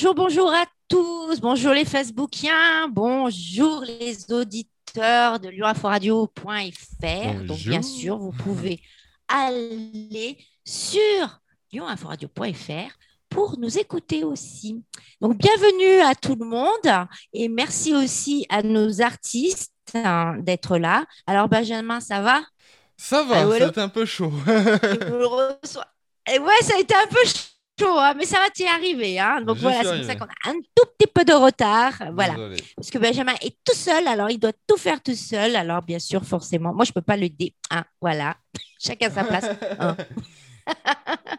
Bonjour, bonjour à tous. Bonjour les Facebookiens. Bonjour les auditeurs de lyoninforadio.fr. Donc, bien sûr, vous pouvez aller sur lyoninforadio.fr pour nous écouter aussi. Donc, bienvenue à tout le monde et merci aussi à nos artistes hein, d'être là. Alors, Benjamin, ça va? Ça va, c'est un peu chaud. et ouais, ça a été un peu chaud, hein, mais ça va t'y arriver. Hein. Donc voilà, c'est pour ça qu'on a un tout petit peu de retard. Voilà. Parce que Benjamin est tout seul, alors il doit tout faire tout seul. Alors, bien sûr, forcément, moi, je ne peux pas le dire. Hein, voilà, chacun sa place. Hein.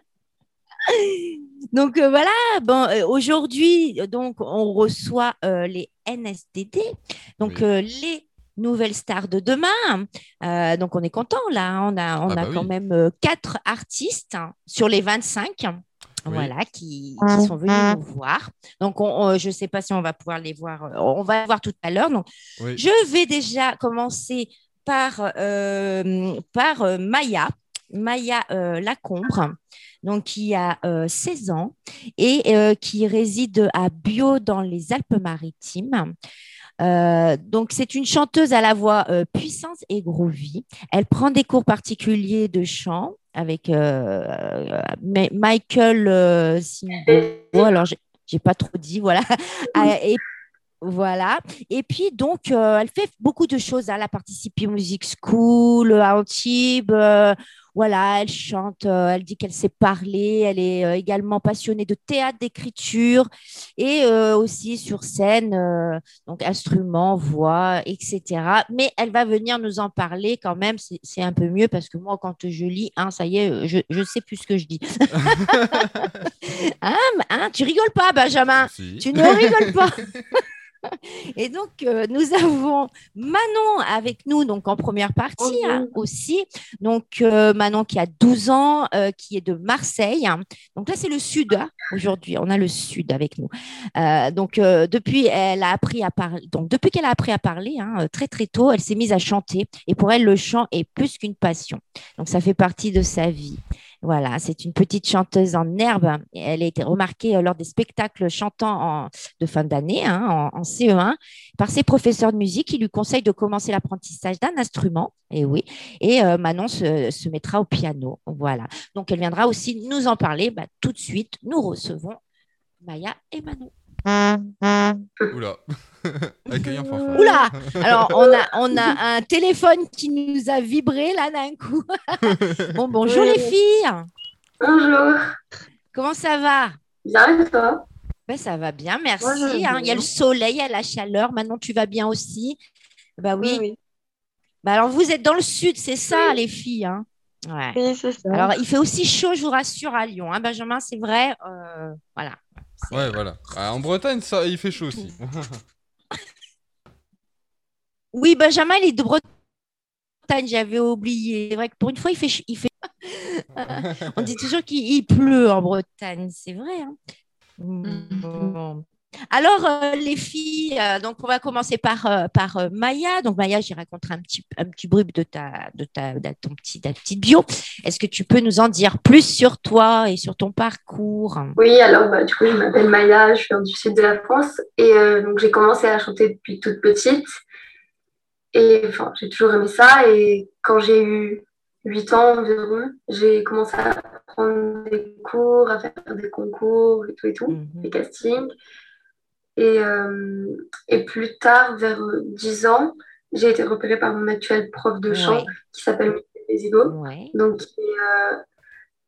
donc euh, voilà, bon, euh, aujourd'hui, donc on reçoit euh, les NSDD, donc les nouvelles stars de demain. donc on est content là, on a, on ah a bah quand même quatre artistes sur les 25. Voilà, qui, sont venus nous voir. Donc, je ne sais pas si on va pouvoir les voir. On va les voir tout à l'heure. Donc, je vais déjà commencer par, par Maya, Maya Lacombre donc qui a 16 euh, ans et euh, qui réside à Bio dans les Alpes-Maritimes. Euh, donc, c'est une chanteuse à la voix puissante et groovy. Elle prend des cours particuliers de chant avec Michael Simbo. Alors, j'ai pas trop dit, voilà. et voilà. Et puis, donc, elle fait beaucoup de choses. Elle a participé au Music School, à Antibes, voilà, elle chante, euh, elle dit qu'elle sait parler, elle est euh, également passionnée de théâtre, d'écriture et euh, aussi sur scène, donc instruments, voix, etc. Mais elle va venir nous en parler quand même, c'est un peu mieux parce que moi, quand je lis, hein, ça y est, je ne sais plus ce que je dis. hein, hein, tu rigoles pas, Benjamin Tu ne rigoles pas Et donc, euh, nous avons Manon avec nous, donc en première partie hein, aussi. Donc, euh, Manon qui a 12 ans, euh, qui est de Marseille. Donc là, c'est le sud hein, aujourd'hui. On a le sud avec nous. donc, depuis, elle a appris à parler. Donc, depuis qu'elle a appris à parler, hein, très très tôt, elle s'est mise à chanter. Et pour elle, le chant est plus qu'une passion. Donc, ça fait partie de sa vie. Voilà, c'est une petite chanteuse en herbe. Elle a été remarquée euh, lors des spectacles chantants de fin d'année, hein, en, CE1, par ses professeurs de musique qui lui conseillent de commencer l'apprentissage d'un instrument. Et oui, et euh, Manon se, mettra au piano. Voilà. Donc, elle viendra aussi nous en parler. Bah, tout de suite, nous recevons Maya et Manon. Oula. Accueillant Oula. Alors, on a, on a un téléphone qui nous a vibré là d'un coup. bon, bonjour les filles. Bonjour. Comment ça va? Bien et toi? Ben, Ça va bien, merci. Hein. Il y a le soleil, il y a la chaleur. Maintenant, tu vas bien aussi Bah oui. Bah, alors, vous êtes dans le sud, c'est ça, les filles hein? Oui, c'est ça. Alors, il fait aussi chaud, je vous rassure, à Lyon. Hein, Benjamin, c'est vrai. Euh, voilà. Ouais, voilà. Ah, en Bretagne, ça, il fait chaud aussi. oui, Benjamin, il est de Bretagne, j'avais oublié. C'est vrai que pour une fois, il fait. Il fait... On dit toujours qu'il pleut en Bretagne, c'est vrai. Hein mm. Alors, euh, les filles, euh, donc on va commencer par, euh, par Maya. Donc, Maya, j'ai raconté un petit, un petit bruit de, ta, de, ta, de ton petit, ta petite bio. Est-ce que tu peux nous en dire plus sur toi et sur ton parcours? Oui, alors bah, du coup, je m'appelle Maya, je suis du sud de la France et donc j'ai commencé à chanter depuis toute petite. Et enfin, j'ai toujours aimé ça. Et quand j'ai eu 8 ans environ, j'ai commencé à prendre des cours, à faire des concours et tout et tout, mhm. des castings. Et, euh, et, plus tard, vers 10 ans, j'ai été repérée par mon actuel prof de chant qui s'appelle Michel Pézigo, donc qui est, euh,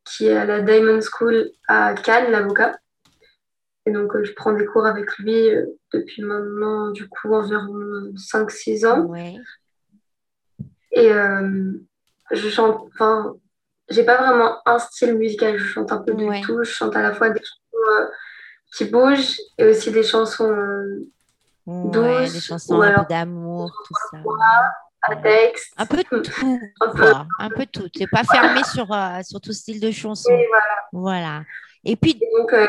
qui est, à la Diamond School à Cannes, l'avocat. Et donc, euh, je prends des cours avec lui depuis maintenant, du coup, environ 5-6 ans. Et je chante, enfin, j'ai pas vraiment un style musical, je chante un peu de tout. Je chante à la fois des chansons qui bougent et aussi des chansons euh, douces. des chansons d'amour, tout ça. Un texte. Un peu tout, un peu, un peu tout. C'est pas fermé sur, euh, sur tout style de chanson. voilà. voilà. Et puis. Et donc, euh,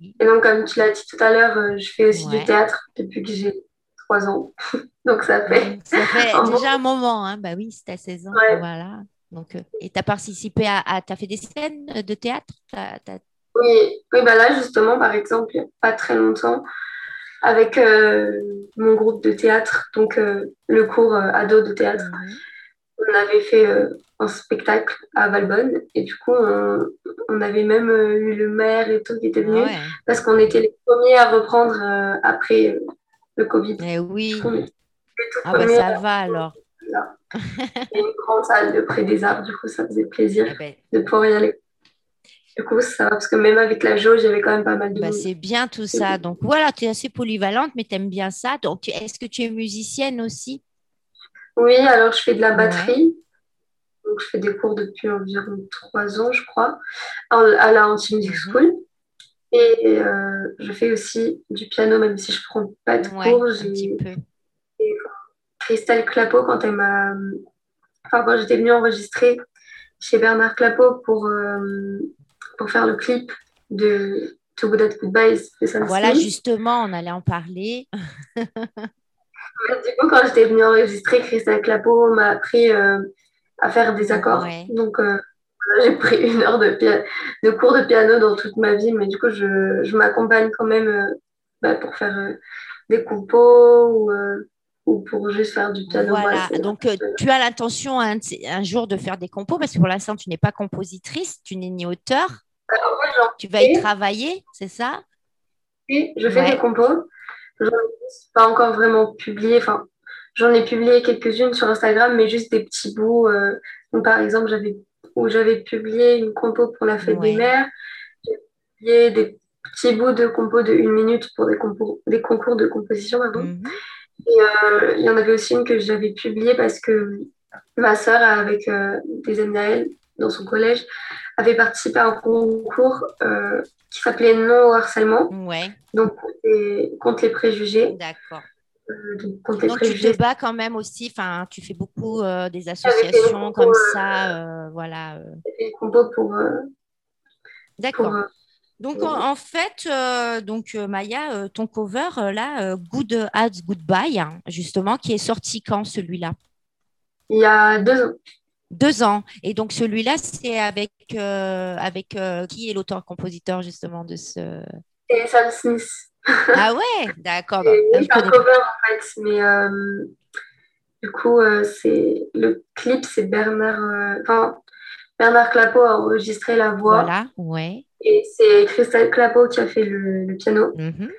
et donc comme tu l'as dit tout à l'heure, je fais aussi du théâtre depuis que j'ai 3 ans. donc ça fait. Ça fait déjà un moment, hein. Bah oui, c'était à 16 ans. Voilà. Donc, et tu as participé à. à tu as fait des scènes de théâtre? Oui, oui bah là justement, par exemple, il n'y a pas très longtemps, avec euh, mon groupe de théâtre, donc euh, le cours euh, ado de théâtre, on avait fait un spectacle à Valbonne et du coup, on, avait même eu le maire et tout qui était venu parce qu'on était les premiers à reprendre après le Covid. Eh oui. Ah bah ça va alors. une grande salle de près des arbres, du coup, ça faisait plaisir eh ben. de pouvoir y aller. Du coup, ça va, parce que même avec la jauge, j'avais quand même pas mal de. Bah, c'est bien tout ça. Donc voilà, tu es assez polyvalente, mais tu aimes bien ça. Donc, est-ce que tu es musicienne aussi? Oui, alors je fais de la batterie. Donc, je fais des cours depuis environ trois ans, je crois, à la Anti Music mhm. School. Et euh, je fais aussi du piano, même si je prends pas de cours. Un petit peu. Christelle Clapeau, quand elle m'a. Enfin, quand j'étais venue enregistrer chez Bernard Clapeau pour, euh, pour faire le clip de To Good At Goodbyes de Sam Voilà, justement, on allait en parler. du coup, quand j'étais venue enregistrer, Christelle Clapeau m'a appris euh, à faire des accords. Donc, euh, j'ai pris une heure de, de, cours de piano dans toute ma vie, mais du coup, je, je m'accompagne quand même bah, pour faire des compos ou ou pour juste faire du piano. Voilà, donc euh, tu as l'intention un, jour de faire des compos parce que pour l'instant tu n'es pas compositrice, tu n'es ni auteur. tu vas y travailler, c'est ça? Oui, je fais des compos. Ai pas encore vraiment publié. Enfin, j'en ai publié quelques-unes sur Instagram, mais juste des petits bouts. Euh, par exemple, j'avais où j'avais publié une compo pour la fête des mères. J'ai publié des petits bouts de compos de une minute pour des, des concours de composition. Pardon. Mhm. Et euh, il y en avait aussi une que j'avais publiée parce que ma sœur, avec euh, des amis à elle, dans son collège, avait participé à un concours qui s'appelait Non au harcèlement. Ouais. Donc, contre les préjugés. D'accord. Donc, tu te bats quand même aussi, enfin, tu fais beaucoup des associations comme ça, voilà. Des compos pour. D'accord. Donc, en, fait, euh, donc euh, Maya, euh, ton cover, là, Good Ads Goodbye, hein, justement, qui est sorti quand celui-là? Il y a deux ans. Deux ans. Et donc, celui-là, c'est avec, avec qui est l'auteur-compositeur, justement, de ce. C'est Sam Smith. Ah ouais, d'accord. C'est un cover, en fait, mais du coup, c'est le clip, c'est Bernard. Enfin, Bernard Clapeau a enregistré la voix. Voilà, ouais. Et c'est Christelle Clapeau qui a fait le, piano. Mhm.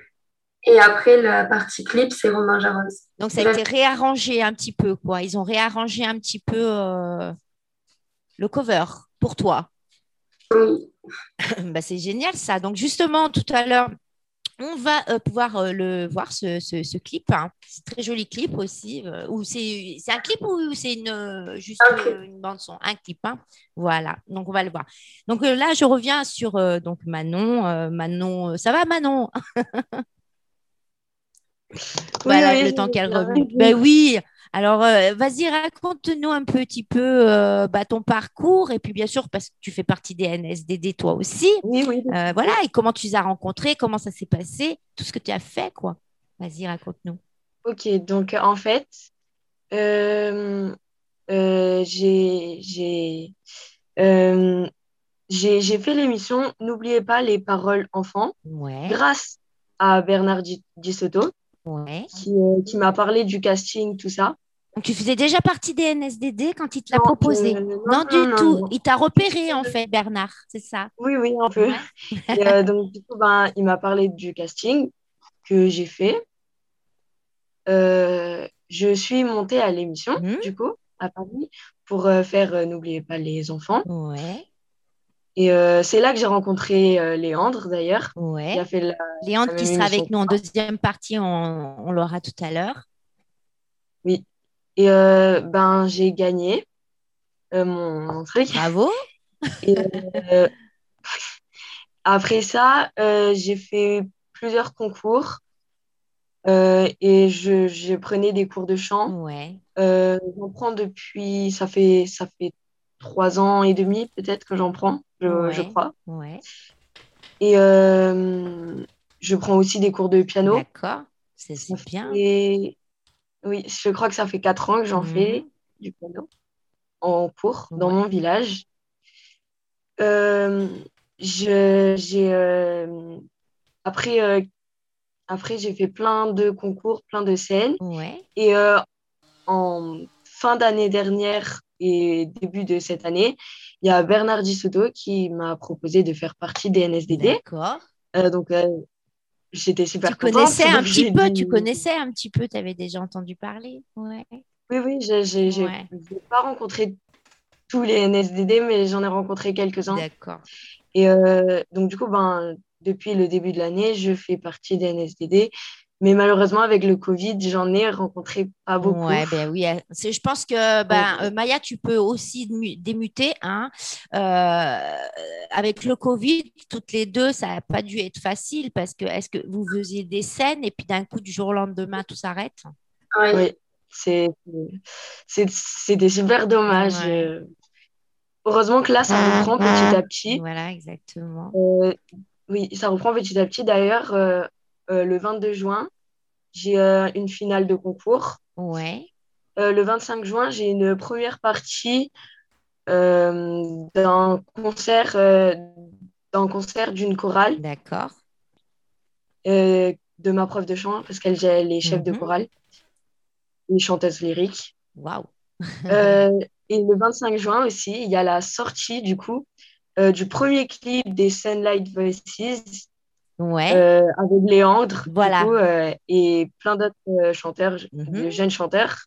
Et après, la partie clip, c'est Romain Jaros. Donc, ça a été réarrangé un petit peu, quoi. Ils ont réarrangé un petit peu euh, le cover pour toi. Oui. bah, c'est génial, ça. Donc, justement, tout à l'heure, on va euh, pouvoir euh, le voir, ce, clip. Hein. C'est très joli clip aussi. Euh, c'est un clip ou c'est une, juste une bande son? Un clip. Hein. Voilà, donc on va le voir. Donc là, je reviens sur donc Manon. Manon, ça va Manon? Voilà, le temps qu'elle revienne. Ben oui, alors, euh, vas-y, raconte-nous un petit peu euh, bah, ton parcours et puis bien sûr, parce que tu fais partie des NSDD toi aussi. Oui, oui. Euh, voilà, et comment tu les as rencontrés, comment ça s'est passé, tout ce que tu as fait, quoi. Vas-y, raconte-nous. Ok, donc en fait, j'ai fait l'émission N'oubliez pas les paroles enfants grâce à Bernard Soto qui, qui m'a parlé du casting, tout ça. Donc, tu faisais déjà partie des NSDD quand il te l'a proposé? euh, non, du tout. il t'a repéré, en fait, Bernard, c'est ça? Oui, oui, un peu. Euh, donc, du coup, ben, il m'a parlé du casting que j'ai fait. Euh, je suis montée à l'émission, mmh. du coup, à Paris, pour faire N'oubliez pas les enfants. Ouais. Et euh, c'est là que j'ai rencontré euh, Léandre, d'ailleurs. Ouais. Léandre qui sera avec nous en deuxième partie, on, l'aura tout à l'heure. Oui. Et euh, ben, j'ai gagné mon, truc. Bravo. après ça, j'ai fait plusieurs concours. et je, je, prenais des cours de chant. Ouais. J'en prends depuis, ça fait, ça fait trois ans et demi peut-être que j'en prends je, crois. Ouais. Et euh, je prends aussi des cours de piano. D'accord, c'est bien. Et oui, je crois que ça fait quatre ans que j'en mhm. fais du piano en cours dans mon village. Euh, j'ai après, après j'ai fait plein de concours, plein de scènes. Ouais. Et en fin d'année dernière et début de cette année, il y a Bernard Soto qui m'a proposé de faire partie des NSDD. D'accord. donc, j'étais super tu Connaissais un petit peu, Tu connaissais un petit peu, tu avais déjà entendu parler. Ouais. Oui, oui, j'ai ouais. pas rencontré tous les NSDD, mais j'en ai rencontré quelques-uns. D'accord. Et euh, donc, du coup, ben, depuis le début de l'année, je fais partie des NSDD. Mais malheureusement, avec le Covid, j'en ai rencontré pas beaucoup. Ouais, ben oui. Je pense que ben, euh, Maya, tu peux aussi démuter. Hein. Euh, avec le Covid, toutes les deux, ça n'a pas dû être facile parce que est-ce que vous faisiez des scènes et puis d'un coup, du jour au lendemain, tout s'arrête? Oui, c'est c'était super dommage. Heureusement que là, ça reprend petit à petit. Voilà, exactement. oui, ça reprend petit à petit. D'ailleurs, euh, le 22 juin, j'ai euh, une finale de concours. Ouais. Euh, le 25 juin, j'ai une première partie d'un concert, d'un concert d'une chorale. D'accord. de ma prof de chant, parce qu'elle est chef de mhm. chorale et chanteuse lyrique. Waouh! et le 25 juin aussi, il y a la sortie du coup du premier clip des Sunlight Voices ouais. Euh, avec Léandre voilà. Euh, et plein d'autres euh, chanteurs, mhm. de jeunes chanteurs.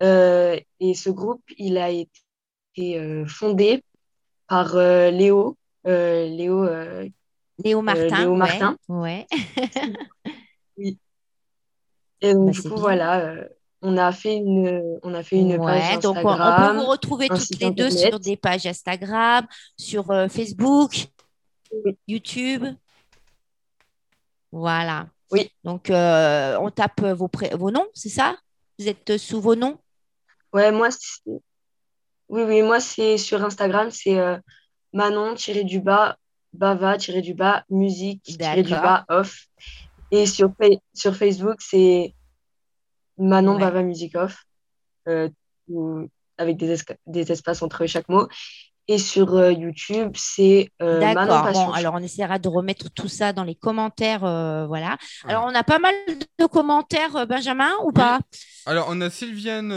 et ce groupe, il a été fondé par Léo, Léo, Léo Martin. Léo Martin. Ouais. oui. Et donc, bah, du coup, voilà on a fait une, on a fait une page Instagram. Donc on, peut vous retrouver toutes les deux sur des pages Instagram, sur Facebook, YouTube. Voilà. Oui. Donc, euh, on tape vos, vos noms, c'est ça? Vous êtes sous vos noms? Ouais, moi, oui, oui, moi, c'est sur Instagram, c'est euh, Manon-du-bas, Bava-du-bas, musique-du-bas, off. Et sur, sur Facebook, c'est Manon Bava Music Off, euh, avec des, des espaces entre chaque mot. Et sur euh, YouTube, c'est euh, D'accord. Bon, alors on essaiera de remettre tout ça dans les commentaires. Euh, voilà. Alors on a pas mal de commentaires, Benjamin, ou pas? Alors on a Sylviane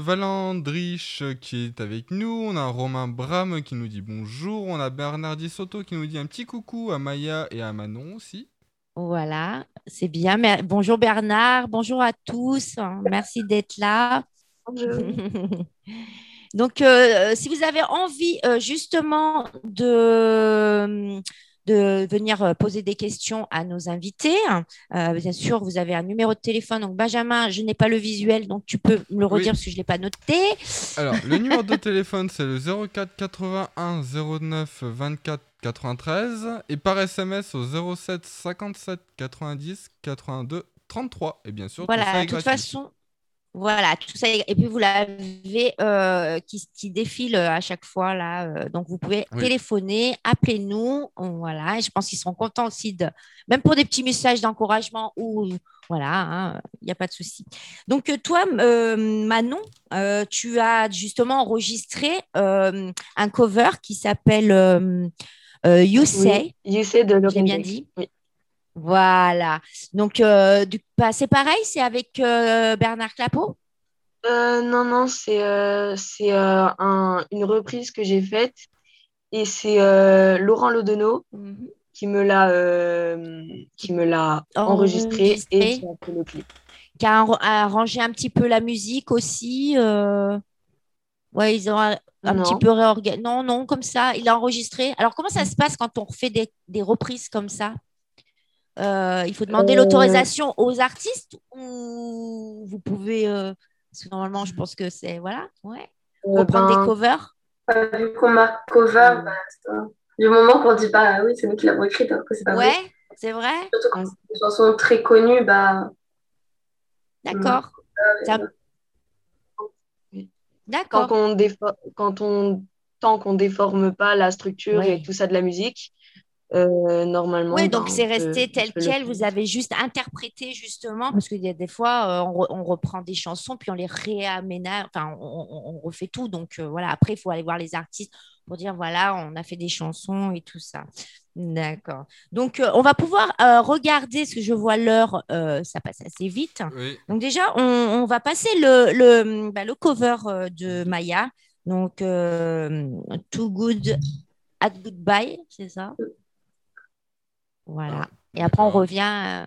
Valandrich qui est avec nous. On a Romain Bram qui nous dit bonjour. On a Bernardi Soto qui nous dit un petit coucou à Maya et à Manon aussi. Voilà, c'est bien. Bonjour Bernard, bonjour à tous. Merci d'être là. Bonjour. Donc, euh, si vous avez envie euh, justement de, de venir euh, poser des questions à nos invités, bien sûr, vous avez un numéro de téléphone. Donc, Benjamin, je n'ai pas le visuel, donc tu peux me le redire parce que je ne l'ai pas noté. Alors, le numéro de téléphone, c'est le 04 81 09 24 93 et par SMS au 07 57 90 82 33. Et bien sûr, voilà, de toute façon, voilà, tout ça. Et puis, vous l'avez euh, qui, défile euh, à chaque fois. là. Euh, donc, vous pouvez téléphoner, appelez-nous. Voilà. Et je pense qu'ils seront contents aussi, de, même pour des petits messages d'encouragement ou voilà, hein, il n'y a pas de souci. Donc, toi, Manon, tu as justement enregistré un cover qui s'appelle You Say. you Say de J'ai bien dit. Voilà. Donc, euh, bah, c'est pareil, c'est avec euh, Bernard Clapeau? Euh, Non, non, c'est une reprise que j'ai faite et c'est Laurent Lodenot mhm. qui me l'a qui me l'a enregistré, et qui a fait le clip. Qui a arrangé un petit peu la musique aussi. Ouais, ils ont un, petit peu réorganisé. Non, non, comme ça, il a enregistré. Alors, comment ça se passe quand on refait des, des reprises comme ça? Euh, il faut demander euh, l'autorisation aux artistes ou vous pouvez. Euh, parce que normalement, je pense que c'est. Voilà, ouais. Reprendre des ben, covers. vu qu'on m'a cover, bah, du moment qu'on dit pas oui, c'est nous qui l'avons écrite, alors que c'est pas Ouais, c'est vrai. Surtout quand c'est des chansons très connues, bah. D'accord. D'accord. Quand on, quand on tant qu'on déforme pas la structure et tout ça de la musique, euh, normalement. Oui, donc ben, c'est resté tel quel. Vous avez juste interprété justement, parce qu'il y a des fois, euh, on, reprend des chansons, puis on les réaménage, enfin, on, refait tout. Donc euh, voilà, après, il faut aller voir les artistes pour dire voilà, on a fait des chansons et tout ça. D'accord. Donc, on va pouvoir regarder, ce que je vois l'heure, ça passe assez vite. Donc, déjà, on, va passer le, le, bah, le cover de Maya. Donc, Too Good at Goodbye, c'est ça? Voilà. Et après, on revient,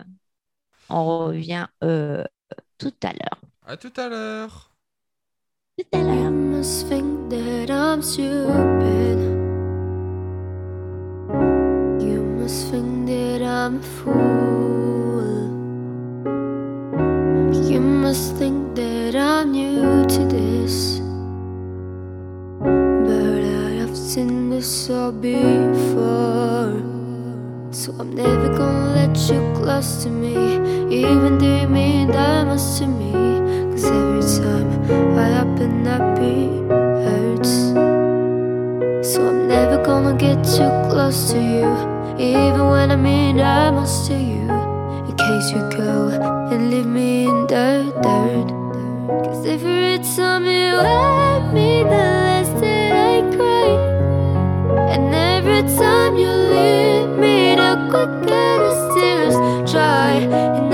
on revient tout à l'heure. À tout à l'heure. Tout à l'heure. must think that I'm a fool. You must think that I'm new to this. But I have seen this all before. So I'm never gonna let you close to me, even though you mean that much to me. Cause every time I open up, it hurts. So I'm never gonna get too close to you. Even when I mean I must to you In case you go and leave me in the dirt Cause every time you hurt me The less that I cry And every time you leave dry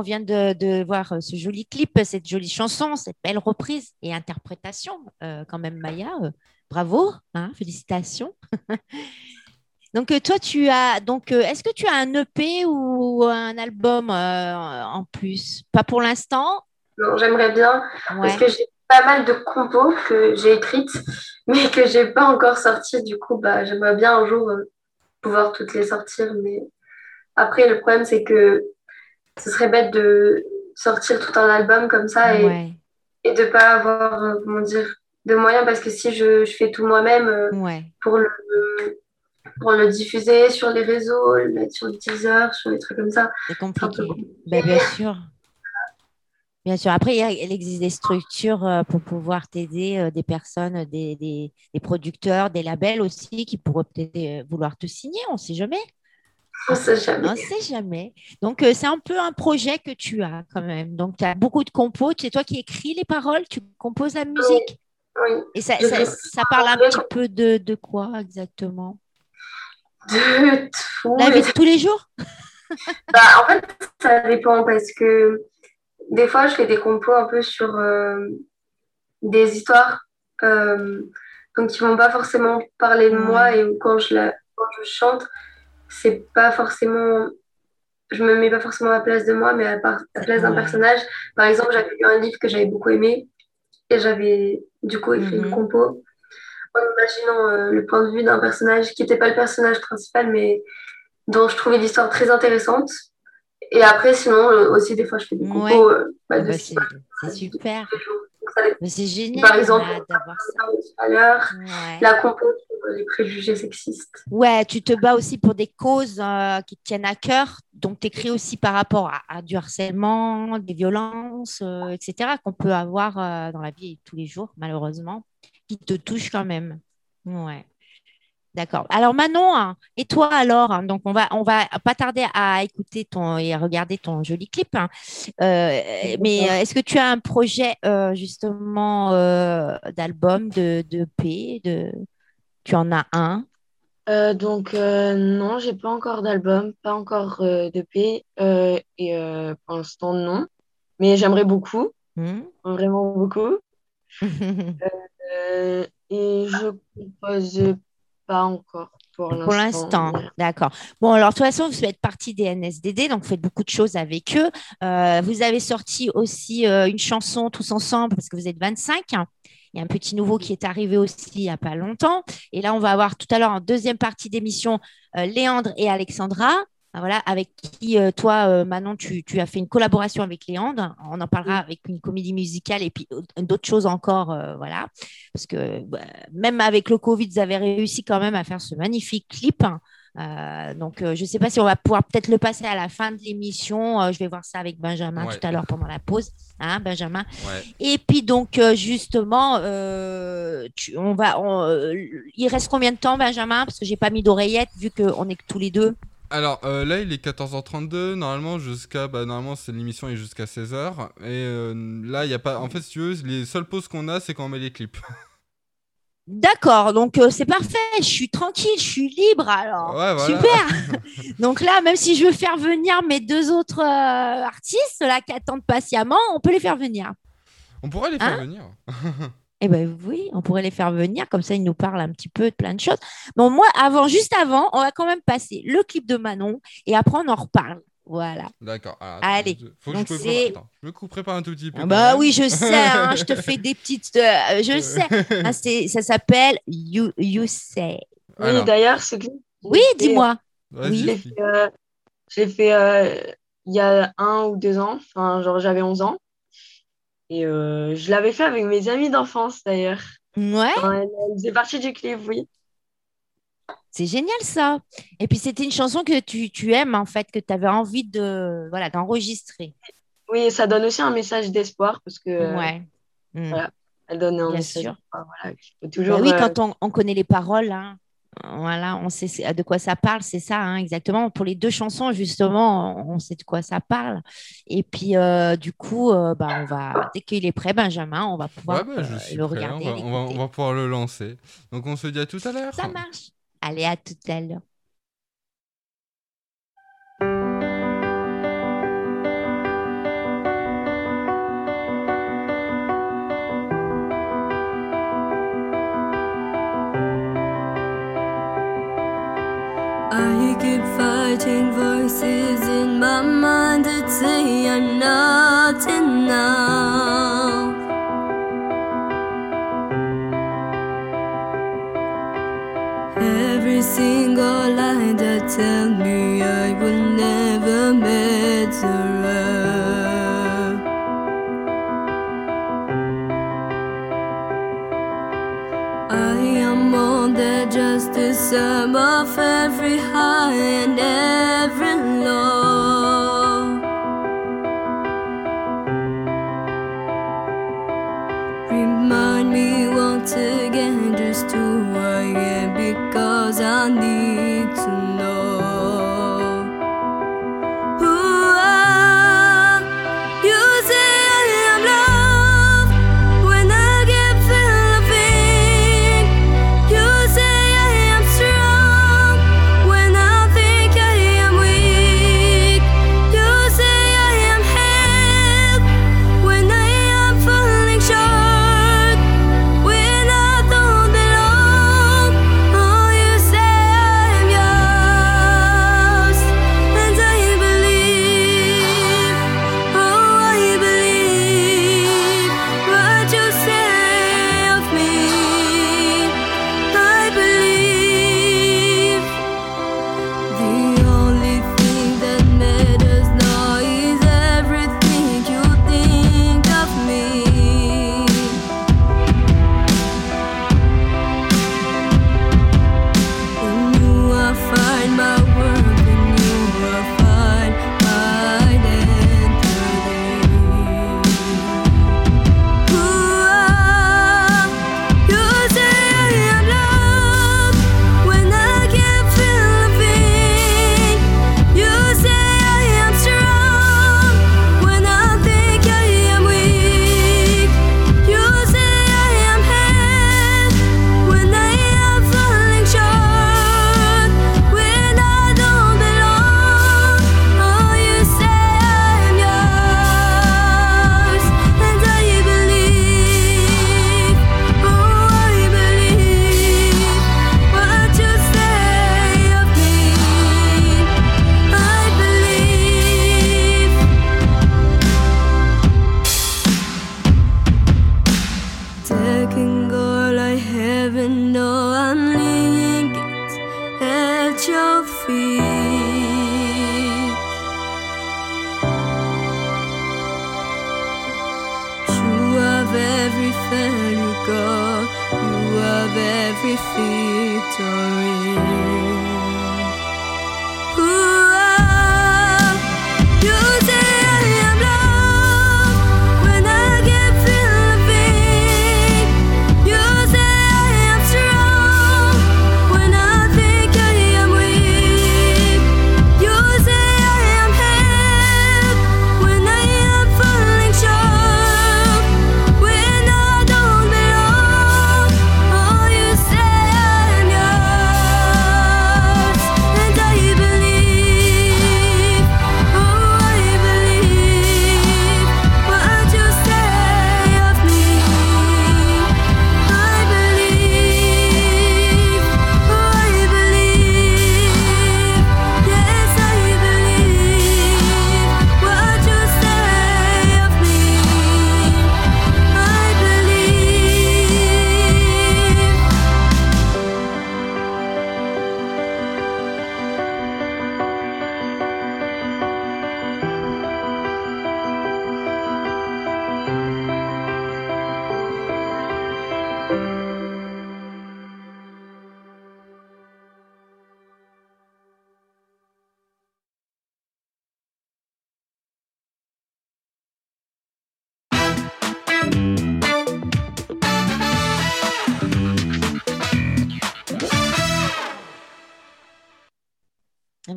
On vient de, de, voir ce joli clip, cette jolie chanson, cette belle reprise et interprétation. Euh, quand même, Maya, euh, bravo, hein, félicitations. donc, toi, tu as. Donc, euh, est-ce que tu as un EP ou un album en plus? Pas pour l'instant Non, j'aimerais bien. Ouais. Parce que j'ai pas mal de compos que j'ai écrites, mais que j'ai pas encore sorties. Du coup, bah, j'aimerais bien un jour pouvoir toutes les sortir. Mais après, le problème, c'est que ce serait bête de sortir tout un album comme ça et, ouais. et de pas avoir, euh, comment dire, de moyens parce que si je, je fais tout moi-même euh, ouais. pour, le, pour le diffuser sur les réseaux, le mettre sur le teaser, sur les trucs comme ça. C'est compliqué. Ben, bien sûr. Bien sûr. Après, il, existe des structures euh, pour pouvoir t'aider, des personnes, des, des, producteurs, des labels aussi qui pourraient peut-être vouloir te signer. On ne sait jamais. On ne sait jamais. On ne sait jamais. Donc, c'est un peu un projet que tu as quand même. Donc, tu as beaucoup de compos. C'est toi qui écris les paroles, tu composes la musique? Oui. Et ça, ça, parle un petit peu de, de quoi exactement? De tout. La vie de tous les jours? Bah, En fait, ça dépend parce que des fois, je fais des compos un peu sur euh, des histoires euh, donc qui vont pas forcément parler de moi et quand je, la, quand je chante, c'est pas forcément. Je me mets pas forcément à la place de moi, mais à, la place d'un personnage. Par exemple, j'avais lu un livre que j'avais beaucoup aimé et j'avais du coup écrit une mhm. compo en imaginant euh, le point de vue d'un personnage qui n'était pas le personnage principal, mais dont je trouvais l'histoire très intéressante. Et après, sinon, euh, aussi, des fois, je fais des compos. Euh, bah, bah, c'est super. C'est génial Par exemple, la compo les préjugés sexistes. Ouais, tu te bats aussi pour des causes euh, qui te tiennent à cœur. Donc, tu écris aussi par rapport à, du harcèlement, des violences, etc., qu'on peut avoir dans la vie tous les jours, malheureusement, qui te touchent quand même. Ouais. D'accord. Alors Manon, hein, et toi alors hein, Donc on va on va pas tarder à écouter ton et à regarder ton joli clip. Hein. Euh, mais euh, est-ce que tu as un projet euh, justement d'album de de P de Tu en as un? Donc non, j'ai pas encore d'album, pas encore de P et pour l'instant non. Mais j'aimerais beaucoup, mmh. vraiment beaucoup. et je compose pas encore pour l'instant. d'accord. Bon, alors de toute façon, vous êtes partie des NSDD, donc vous faites beaucoup de choses avec eux. Euh, vous avez sorti aussi euh, une chanson tous ensemble parce que vous êtes 25. Il y a un petit nouveau qui est arrivé aussi il n'y a pas longtemps. Et là, on va avoir tout à l'heure en deuxième partie d'émission euh, Léandre et Alexandra. Voilà, avec qui euh, toi, euh, Manon, tu, as fait une collaboration avec Léandre. On en parlera avec une comédie musicale et puis d'autres choses encore, euh, voilà. Parce que bah, même avec le Covid, vous avez réussi quand même à faire ce magnifique clip. donc, je ne sais pas si on va pouvoir peut-être le passer à la fin de l'émission. je vais voir ça avec Benjamin tout à l'heure pendant la pause, hein, Benjamin. Et puis donc, justement, on va, il reste combien de temps, Benjamin? Parce que j'ai pas mis d'oreillette vu qu'on est que tous les deux. Alors euh, là, il est 14h32. Normalement, jusqu'à. Bah, normalement, c'est l'émission est jusqu'à 16h. Et euh, là, il n'y a pas. En fait, si tu veux, les seules pauses qu'on a, c'est quand on met les clips. D'accord, donc euh, c'est parfait. Je suis tranquille, je suis libre alors. Super. donc là, même si je veux faire venir mes deux autres artistes là qui attendent patiemment, on peut les faire venir. On pourrait les faire hein venir. Eh bien oui, on pourrait les faire venir, comme ça ils nous parlent un petit peu de plein de choses. Bon, moi, avant, juste avant, on va quand même passer le clip de Manon et après on en reparle. Voilà. D'accord. Allez. Faut que je, prépare... je me prépare un tout petit peu. Ah bah oui, je sais. Hein, je te fais des petites. Euh, je sais. Ah, ça s'appelle You, you Say. Oui, d'ailleurs, ce clip. Oui, dis-moi. Oui. J'ai fait, euh, il y a un ou deux ans. Enfin, genre, j'avais 11 ans. Et euh, je l'avais fait avec mes amis d'enfance d'ailleurs. Ouais. C'est parti du clip, oui. C'est génial ça. Et puis c'était une chanson que tu, tu, aimes en fait, que tu avais envie de voilà d'enregistrer. Oui, ça donne aussi un message d'espoir parce que ouais. voilà, elle donne un Bien message. Sûr. Voilà, toujours, bah oui, euh, quand on, on, connaît les paroles, hein, voilà, on sait de quoi ça parle, c'est ça, hein, exactement. Pour les deux chansons, justement, on sait de quoi ça parle. Et puis, euh, du coup, euh, bah, on va, dès qu'il est prêt, Benjamin, on va pouvoir bah, euh, le regarder. On va, on va, pouvoir le lancer. Donc, on se dit à tout à l'heure. Ça marche. Allez, à tout à l'heure. I keep fighting voices in my mind that say I'm not enough. Every single lie that tell above every high and low.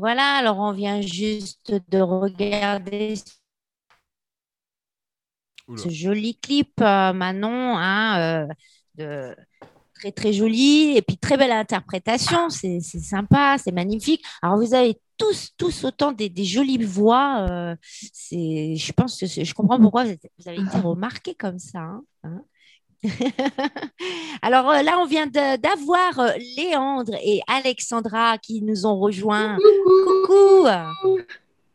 Voilà, alors on vient juste de regarder Oula. ce joli clip, euh, Manon, hein, euh, de très très joli et puis très belle interprétation. C'est sympa, c'est magnifique. Alors vous avez tous tous autant des, des jolies voix. euh, c'est, je pense que c'est- je comprends pourquoi vous avez été remarqués comme ça. hein, hein. Alors euh, là, on vient d'avoir euh, Léandre et Alexandra qui nous ont rejoints. Coucou.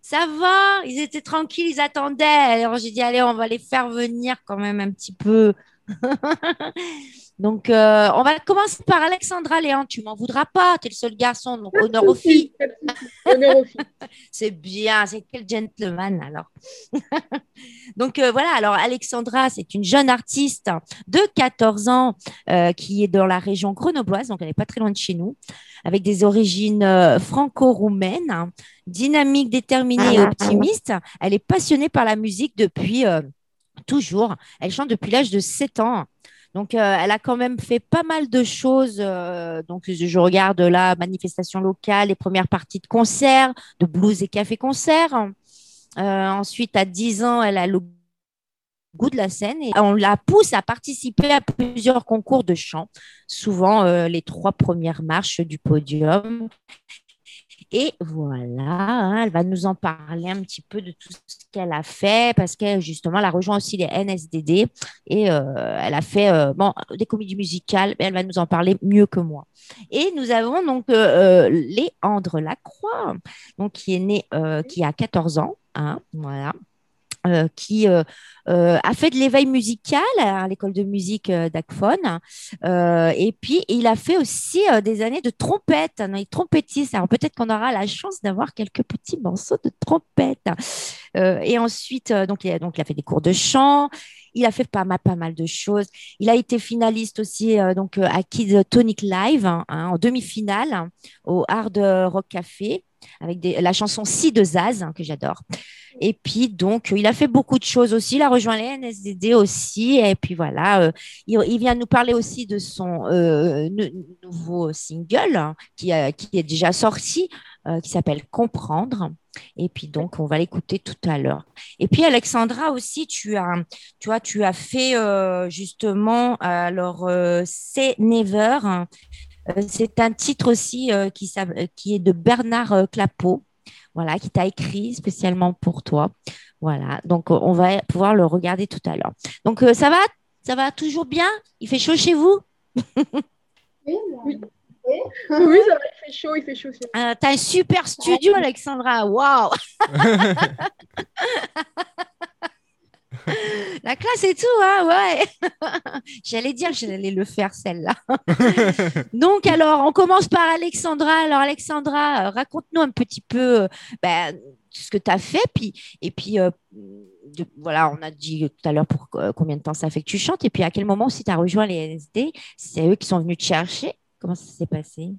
Ça va? Ils étaient tranquilles, ils attendaient. Alors j'ai dit, allez, on va les faire venir quand même un petit peu. Donc, euh, on va commencer par Alexandra Léandre. Tu m'en voudras pas, tu es le seul garçon, donc honneur aux filles. Honneur aux filles. C'est bien, c'est quel gentleman alors. Donc euh, voilà, alors Alexandra, c'est une jeune artiste de 14 ans euh, qui est dans la région grenobloise, donc elle n'est pas très loin de chez nous, avec des origines franco-roumaines, hein, dynamique, déterminée et optimiste. Elle est passionnée par la musique depuis toujours. Elle chante depuis l'âge de 7 ans. Donc, euh, elle a quand même fait pas mal de choses. euh, donc, je regarde là, manifestations locales, les premières parties de concerts, de blues et café-concerts. Euh, ensuite, à 10 ans, elle a le goût de la scène et on la pousse à participer à plusieurs concours de chant, souvent les trois premières marches du podium. Et voilà, hein, elle va nous en parler un petit peu de tout ce qu'elle a fait parce qu'elle, justement, elle a rejoint aussi les NSDD et euh, elle a fait euh, bon, des comédies musicales, mais elle va nous en parler mieux que moi. Et nous avons donc euh, euh, Léandre Lacroix, donc, qui est né, qui a 14 ans, hein, voilà. Euh, qui euh, euh, a fait de l'éveil musical à l'école de musique d'Agfon. Euh, et puis, il a fait aussi des années de trompette. hein, Il est trompettiste. Alors, peut-être qu'on aura la chance d'avoir quelques petits morceaux de trompette. Et ensuite, donc, il a, fait des cours de chant. Il a fait pas mal, de choses. Il a été finaliste aussi donc, à Kids Tonic Live hein, hein, en demi-finale hein, au Hard Rock Café avec la chanson Si de Zaz hein, que j'adore. Et puis, donc, il a fait beaucoup de choses aussi. Il a rejoint les NSDD aussi. Et puis, voilà, euh, il, il vient nous parler aussi de son euh, nou- nouveau single hein, qui, a- qui est déjà sorti, euh, qui s'appelle Comprendre. Et puis, donc, on va l'écouter tout à l'heure. Et puis, Alexandra aussi, tu as, tu vois, tu as fait euh, justement, alors, euh, C'est Never. hein. Euh, C'est un titre aussi euh, qui, euh, qui est de Bernard Clapeau voilà, qui t'a écrit spécialement pour toi. Voilà, donc on va pouvoir le regarder tout à l'heure. Donc ça va? Ça va toujours bien? Il fait chaud chez vous? Oui, Oui. oui, ça va, il fait chaud, il fait chaud. Euh, T'as un super studio, Alexandra. Waouh La classe et tout, hein, ouais. J'allais dire que j'allais le faire, celle-là. Donc, alors, on commence par Alexandra. Alors, Alexandra, euh, raconte-nous un petit peu euh, ben, ce que tu as fait. Puis, et puis, euh, de- voilà, on a dit tout à l'heure pour euh, combien de temps ça fait que tu chantes. Et puis, à quel moment aussi tu as rejoint les NSD C'est eux qui sont venus te chercher? Comment ça s'est passé?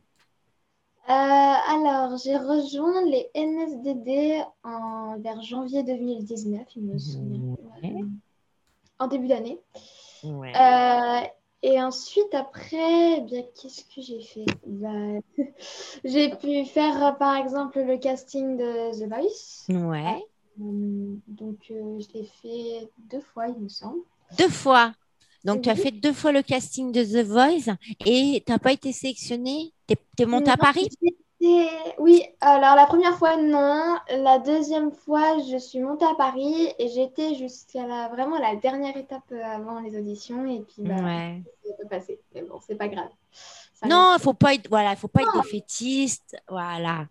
Euh, alors, j'ai rejoint les NSDD en, vers janvier 2019, il me souvient. Ouais. Euh, En début d'année. Ouais. Euh, et ensuite, après, eh bien, qu'est-ce que j'ai fait? Bah, j'ai pu faire, euh, par exemple, le casting de The Voice. Ouais. Donc, je l'ai fait deux fois, il me semble. Deux fois? Donc, tu as Oui. fait deux fois le casting de The Voice et tu n'as pas été sélectionné Tu es, monté à Paris? Oui, alors la première fois, non. La deuxième fois, je suis montée à Paris et j'étais jusqu'à la, vraiment la dernière étape euh, avant les auditions. Et puis, bah, Ouais. pas passé. Mais bon, c'est pas grave. Ça Non, il faut pas être, voilà, faut pas être défaitiste. Voilà.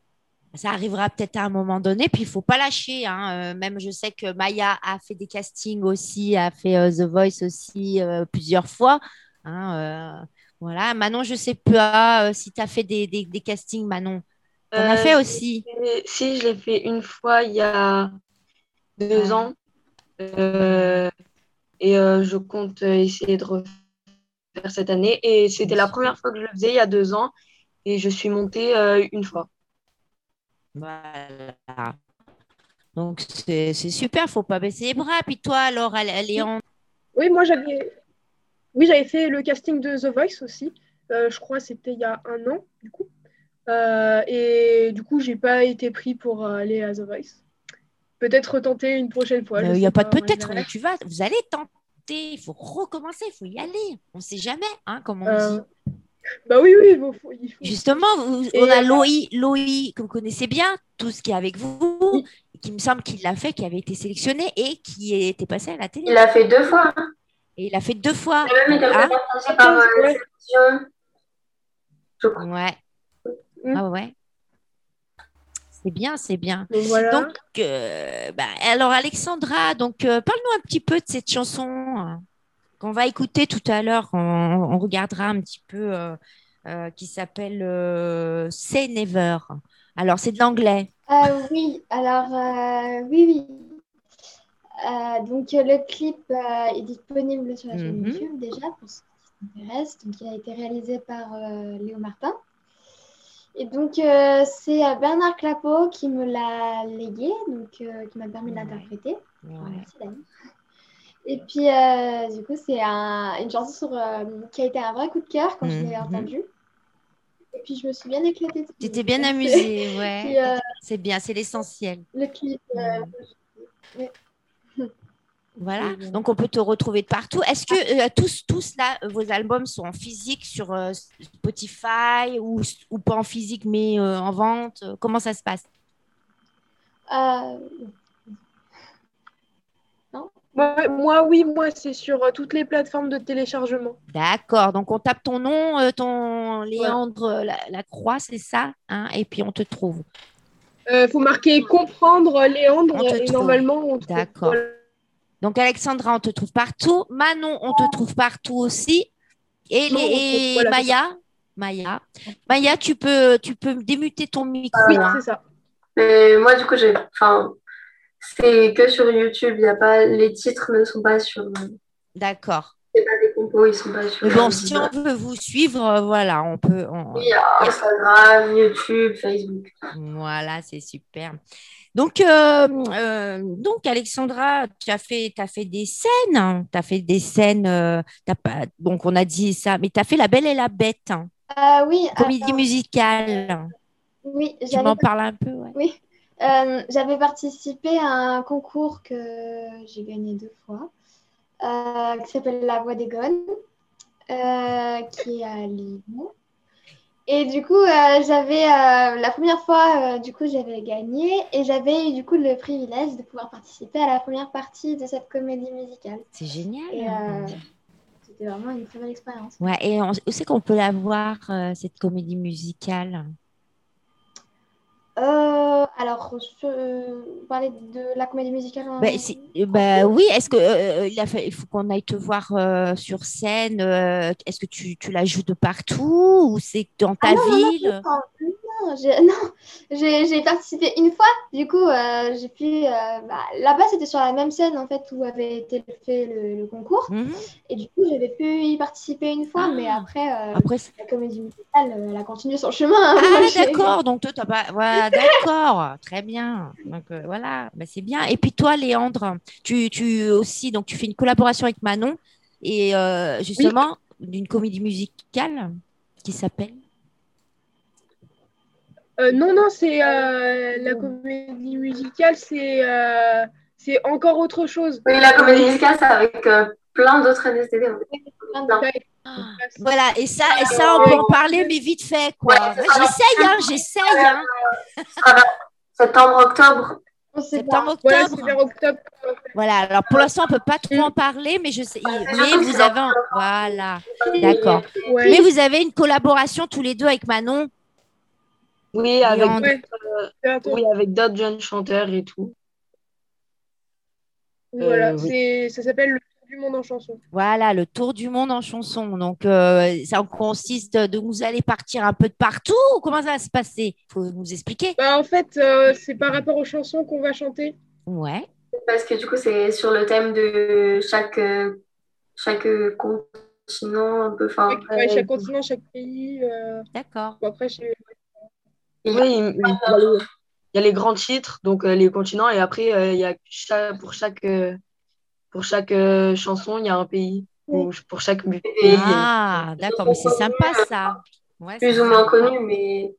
Ça arrivera peut-être à un moment donné, puis il faut pas lâcher. hein. Euh, même je sais que Maya a fait des castings aussi, a fait euh, The Voice aussi euh, plusieurs fois. hein, voilà. Manon, je sais pas si tu as fait des, des- des castings, Manon. Tu en as fait aussi. Si, je l'ai fait une fois il y a deux Ouais. ans. Et je compte essayer de refaire cette année. Et c'était la première fois que je le faisais il y a deux ans. Et je suis montée une fois. Voilà. Donc c'est super, faut pas baisser les bras. Puis toi, alors, Al- Léon, Oui, moi j'avais oui, fait le casting de The Voice aussi. Euh, je crois que c'était il y a un an, du coup. Euh, et du coup, j'ai pas été pris pour euh, aller à The Voice. Peut-être retenter une prochaine fois. il n'y sais a pas de peut-être, tu vas, vous allez tenter, il faut recommencer, il faut y aller. On ne sait jamais, hein, comme on Euh, dit. Bah oui, oui, il faut, faut- il faut- Justement, vous- on a euh, Loï, Loï, que vous connaissez bien, tout ce qui est avec vous, Oui. qui me semble qu'il l'a fait, qui avait été sélectionné et qui était passé à la télé. Il l'a fait deux fois. Et il a fait deux fois. Il a même été Ah, par euh, la Ouais. sélection. Je crois. ouais. Mm. Ah ouais. C'est bien, c'est bien. Donc voilà. Donc, euh, bah, alors Alexandra, donc euh, parle-nous un petit peu de cette chanson euh, qu'on va écouter tout à l'heure. On, on regardera un petit peu euh, euh, qui s'appelle euh, Say Never. Alors, c'est de l'anglais. Oui, alors, oui, oui. Donc, le clip est disponible sur la chaîne Mhm. YouTube déjà, pour ceux qui s'intéressent. Donc, il a été réalisé par Léo Martin. Et donc, euh, c'est Bernard Clapeau qui me l'a légué, donc, euh, qui m'a permis de l'interpréter. Ouais. merci, d'ailleurs. Et puis, euh, du coup, c'est un- une chanson sur, euh, qui a été un vrai coup de cœur quand je l'ai Mhm. entendue. Et puis, je me suis bien éclatée. Tu étais bien amusée, ouais. Euh, C'est bien, c'est l'essentiel. le clip. euh, Voilà, donc on peut te retrouver de partout. Est-ce que tous, tous là, vos albums sont en physique sur Spotify ou, ou pas en physique mais en vente? Comment ça se passe? Moi, moi, oui, moi, c'est sur euh, toutes les plateformes de téléchargement. D'accord, donc on tape ton nom, euh, ton Léandre euh, la, la Croix, c'est ça hein, Et puis on te trouve. Il Euh, faut marquer comprendre Léandre On te et trouve. normalement on trouve. D'accord. Voilà. Donc Alexandra, on te trouve partout. Manon, on te trouve partout aussi. Et, Non, les, on trouve- et voilà, c'est Maya Maya, Maya, tu peux, tu peux démuter ton micro. Oui, hein. c'est ça. Mais moi, du coup, j'ai. Enfin, c'est que sur YouTube. Il y a pas... Les titres ne sont pas sur. D'accord. C'est pas des compos, ils sont pas sur. Bon, si on veut vous suivre, euh, voilà, on peut. on- Oui, Instagram, YouTube, Facebook. Voilà, c'est super. Donc, euh, euh, donc, Alexandra, tu as fait, t'as fait des scènes. Tu as fait des scènes. euh, t'as pas, donc, on a dit ça, mais tu as fait La Belle et la Bête, hein, euh, oui, comédie alors, musicale. oui, Tu m'en parles un peu, ouais. Euh, j'avais participé à un concours que j'ai gagné deux fois, euh, qui s'appelle La Voix des Gones, euh, qui est à Lyon. Et du coup, j'avais la première fois, du coup, j'avais gagné et j'avais eu du coup le privilège de pouvoir participer à la première partie de cette comédie musicale. C'est génial. Et c'était vraiment une très belle expérience. Ouais, et on- où c'est qu'on peut la voir, euh, cette comédie musicale? Euh, alors, je vous parlez de la comédie musicale en... C'est- euh, ben oui, est-ce que euh, il, a fait- il faut qu'on aille te voir euh, sur scène Est-ce que tu, tu la joues de partout ou c'est dans ta Ah non, non, ville? non, non, j'ai non, j'ai- participé une fois. Du coup, euh, j'ai pu. euh, bah, Là-bas, c'était sur la même scène en fait où avait été fait le, le concours. Mhm. Et du coup, j'avais pu y participer une fois, Ah. mais après, euh, Après, la comédie musicale, elle a continué son chemin. hein. ah d'accord, donc toi t'as pas, voilà, d'accord, très bien. Donc voilà, ben, c'est bien. Et puis toi, Léandre, tu, tu aussi, donc tu fais une collaboration avec Manon et justement d'une comédie musicale qui s'appelle. Euh, non, non, c'est euh, la comédie musicale, c'est euh, c'est encore autre chose. Oui, la comédie musicale, c'est avec euh, plein d'autres de- Ouais. Voilà, et ça, et ça, on peut en parler, mais vite fait, quoi. Ouais. J'essaye, hein, j'essaye, hein. Septembre, octobre. Septembre, Voilà, octobre. c'est vers octobre. Voilà, alors pour l'instant, on peut pas trop en parler, mais je sais, mais vous avez, un- voilà, d'accord. Ouais. Mais vous avez une collaboration tous les deux avec Manon. Oui, avec, euh, oui, avec d'autres jeunes chanteurs et tout. Voilà, Euh, oui. ça s'appelle le Tour du monde en chanson. Voilà, le tour du monde en chanson. Donc, euh, ça consiste de vous allez partir un peu de partout ou comment ça va se passer? Il faut nous expliquer. Bah, en fait, euh, c'est par rapport aux chansons qu'on va chanter. Ouais, Parce que du coup, c'est sur le thème de chaque, chaque continent, un peu. Enfin, Ouais, ouais, chaque continent, chaque pays. euh, d'accord. bon, après, j'ai- il y Oui, a- il, il y a les, il y a les grands titres, donc euh, les continents, et après, euh, il y a chaque- pour chaque, euh, pour chaque euh, chanson, il y a un pays. Ou pour chaque pays. Ah, d'accord, mais c'est sympa ça. Ouais, plus ou moins connus, mais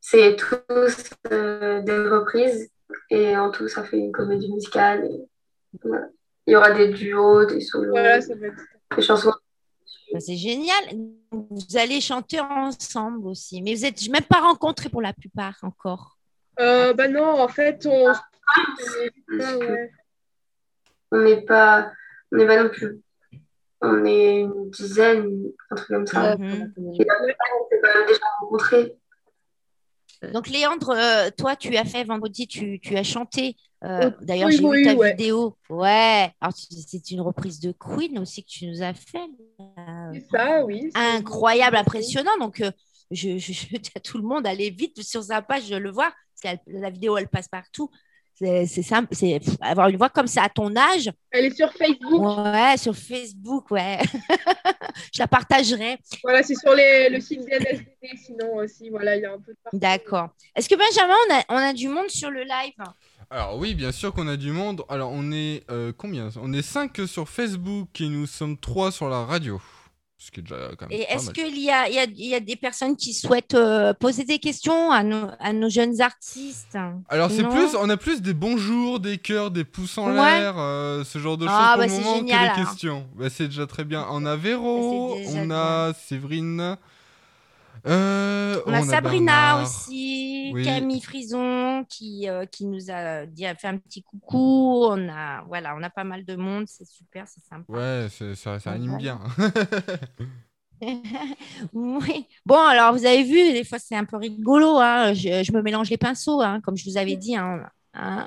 c'est tous euh, des reprises. Et en tout, ça fait une comédie musicale. et voilà. Il y aura des duos, des solos, Voilà, ça va être. des chansons. C'est génial. Vous allez chanter ensemble aussi. Mais vous n'êtes même pas rencontrés pour la plupart encore. Euh, bah non, en fait, on. Ah, ouais. On n'est pas, on n'est pas non plus. On est une dizaine, un truc comme ça. Mhm. Et après, on s'est quand même déjà rencontrés. Donc, Léandre, euh, toi, tu as fait vendredi, tu, tu as chanté. Euh, D'ailleurs, oui, j'ai oui, vu ta ouais. vidéo. Ouais. Alors, c'est une reprise de Queen aussi que tu nous as fait. là. C'est ça, oui. Incroyable, impressionnant. Donc, euh, je, je, je dis à tout le monde, allez vite sur sa page, le voir. Parce que la vidéo, elle passe partout. C'est simple. C'est avoir une voix comme ça à ton âge. Elle est sur Facebook. Ouais, sur Facebook, ouais. je la partagerai. Voilà, c'est sur les, le site DNSD. Sinon aussi, voilà, il y a un peu de. D'accord. Est-ce que Benjamin, on a, on a du monde sur le live? Alors oui, bien sûr qu'on a du monde. Alors on est euh, combien? On est 5 sur Facebook et nous sommes 3 sur la radio. Ce qui est déjà quand même Et est-ce qu'il y a, il y, a, il y a des personnes qui souhaitent euh, poser des questions à nos, à nos jeunes artistes? Alors c'est plus, on a plus des bonjours, des cœurs, des pouces en Ouais. l'air, euh, ce genre de choses Ah, pour bah, le c'est moment génial, que des questions. Bah, c'est déjà très bien. On a Véro, on a Séverine, euh, On a Sabrina aussi, Oui. Camille Frison qui, euh, qui nous a dit, a fait un petit coucou. On a, voilà, on a pas mal de monde, c'est super, c'est sympa. Ouais, c'est- ça, ça anime bien. oui. Bon, alors vous avez vu, des fois c'est un peu rigolo. hein. Je, je me mélange les pinceaux, hein, comme je vous avais dit. hein. Hein?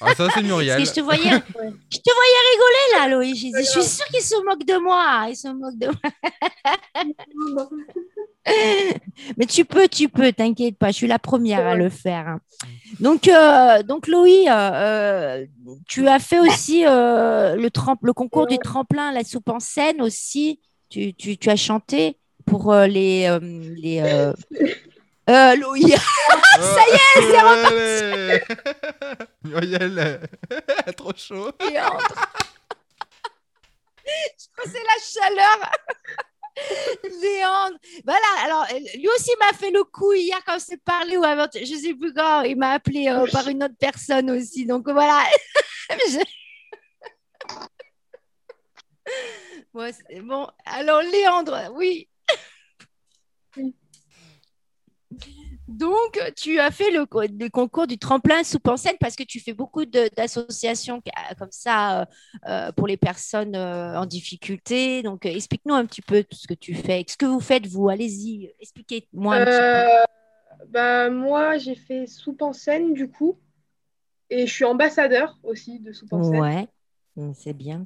ah ça c'est Parce Muriel. que je te voyais, je te voyais rigoler là, Loïc. Je suis sûre qu'il se moque de moi. Il se moque de moi. Mais tu peux, tu peux, t'inquiète pas. Je suis la première à le faire. hein. Donc, euh, donc Loïc, euh, euh, tu as fait aussi euh, le, concours du tremplin, la soupe en scène aussi. Tu, tu, tu as chanté pour les, les euh, Loïc. ça y est, c'est reparti. Muriel, trop chaud. Je crois que c'est la chaleur. Léandre. Voilà, alors euh, lui aussi m'a fait le coup hier quand on s'est parlé ou avant, je sais plus quand, il m'a appelé euh, par une autre personne aussi. Donc voilà. Je- bon, alors Léandre, oui. Donc, tu as fait le, co- le concours du tremplin en scène parce que tu fais beaucoup d'associations euh, comme ça euh, euh, pour les personnes euh, en difficulté. Donc, explique-nous un petit peu tout ce que tu fais. Ce que vous faites, vous, allez-y, expliquez-moi un petit Euh, bah, moi, j'ai fait soupe en scène, du coup. Et je suis ambassadeur aussi de peu. en scène. Ouais, c'est bien.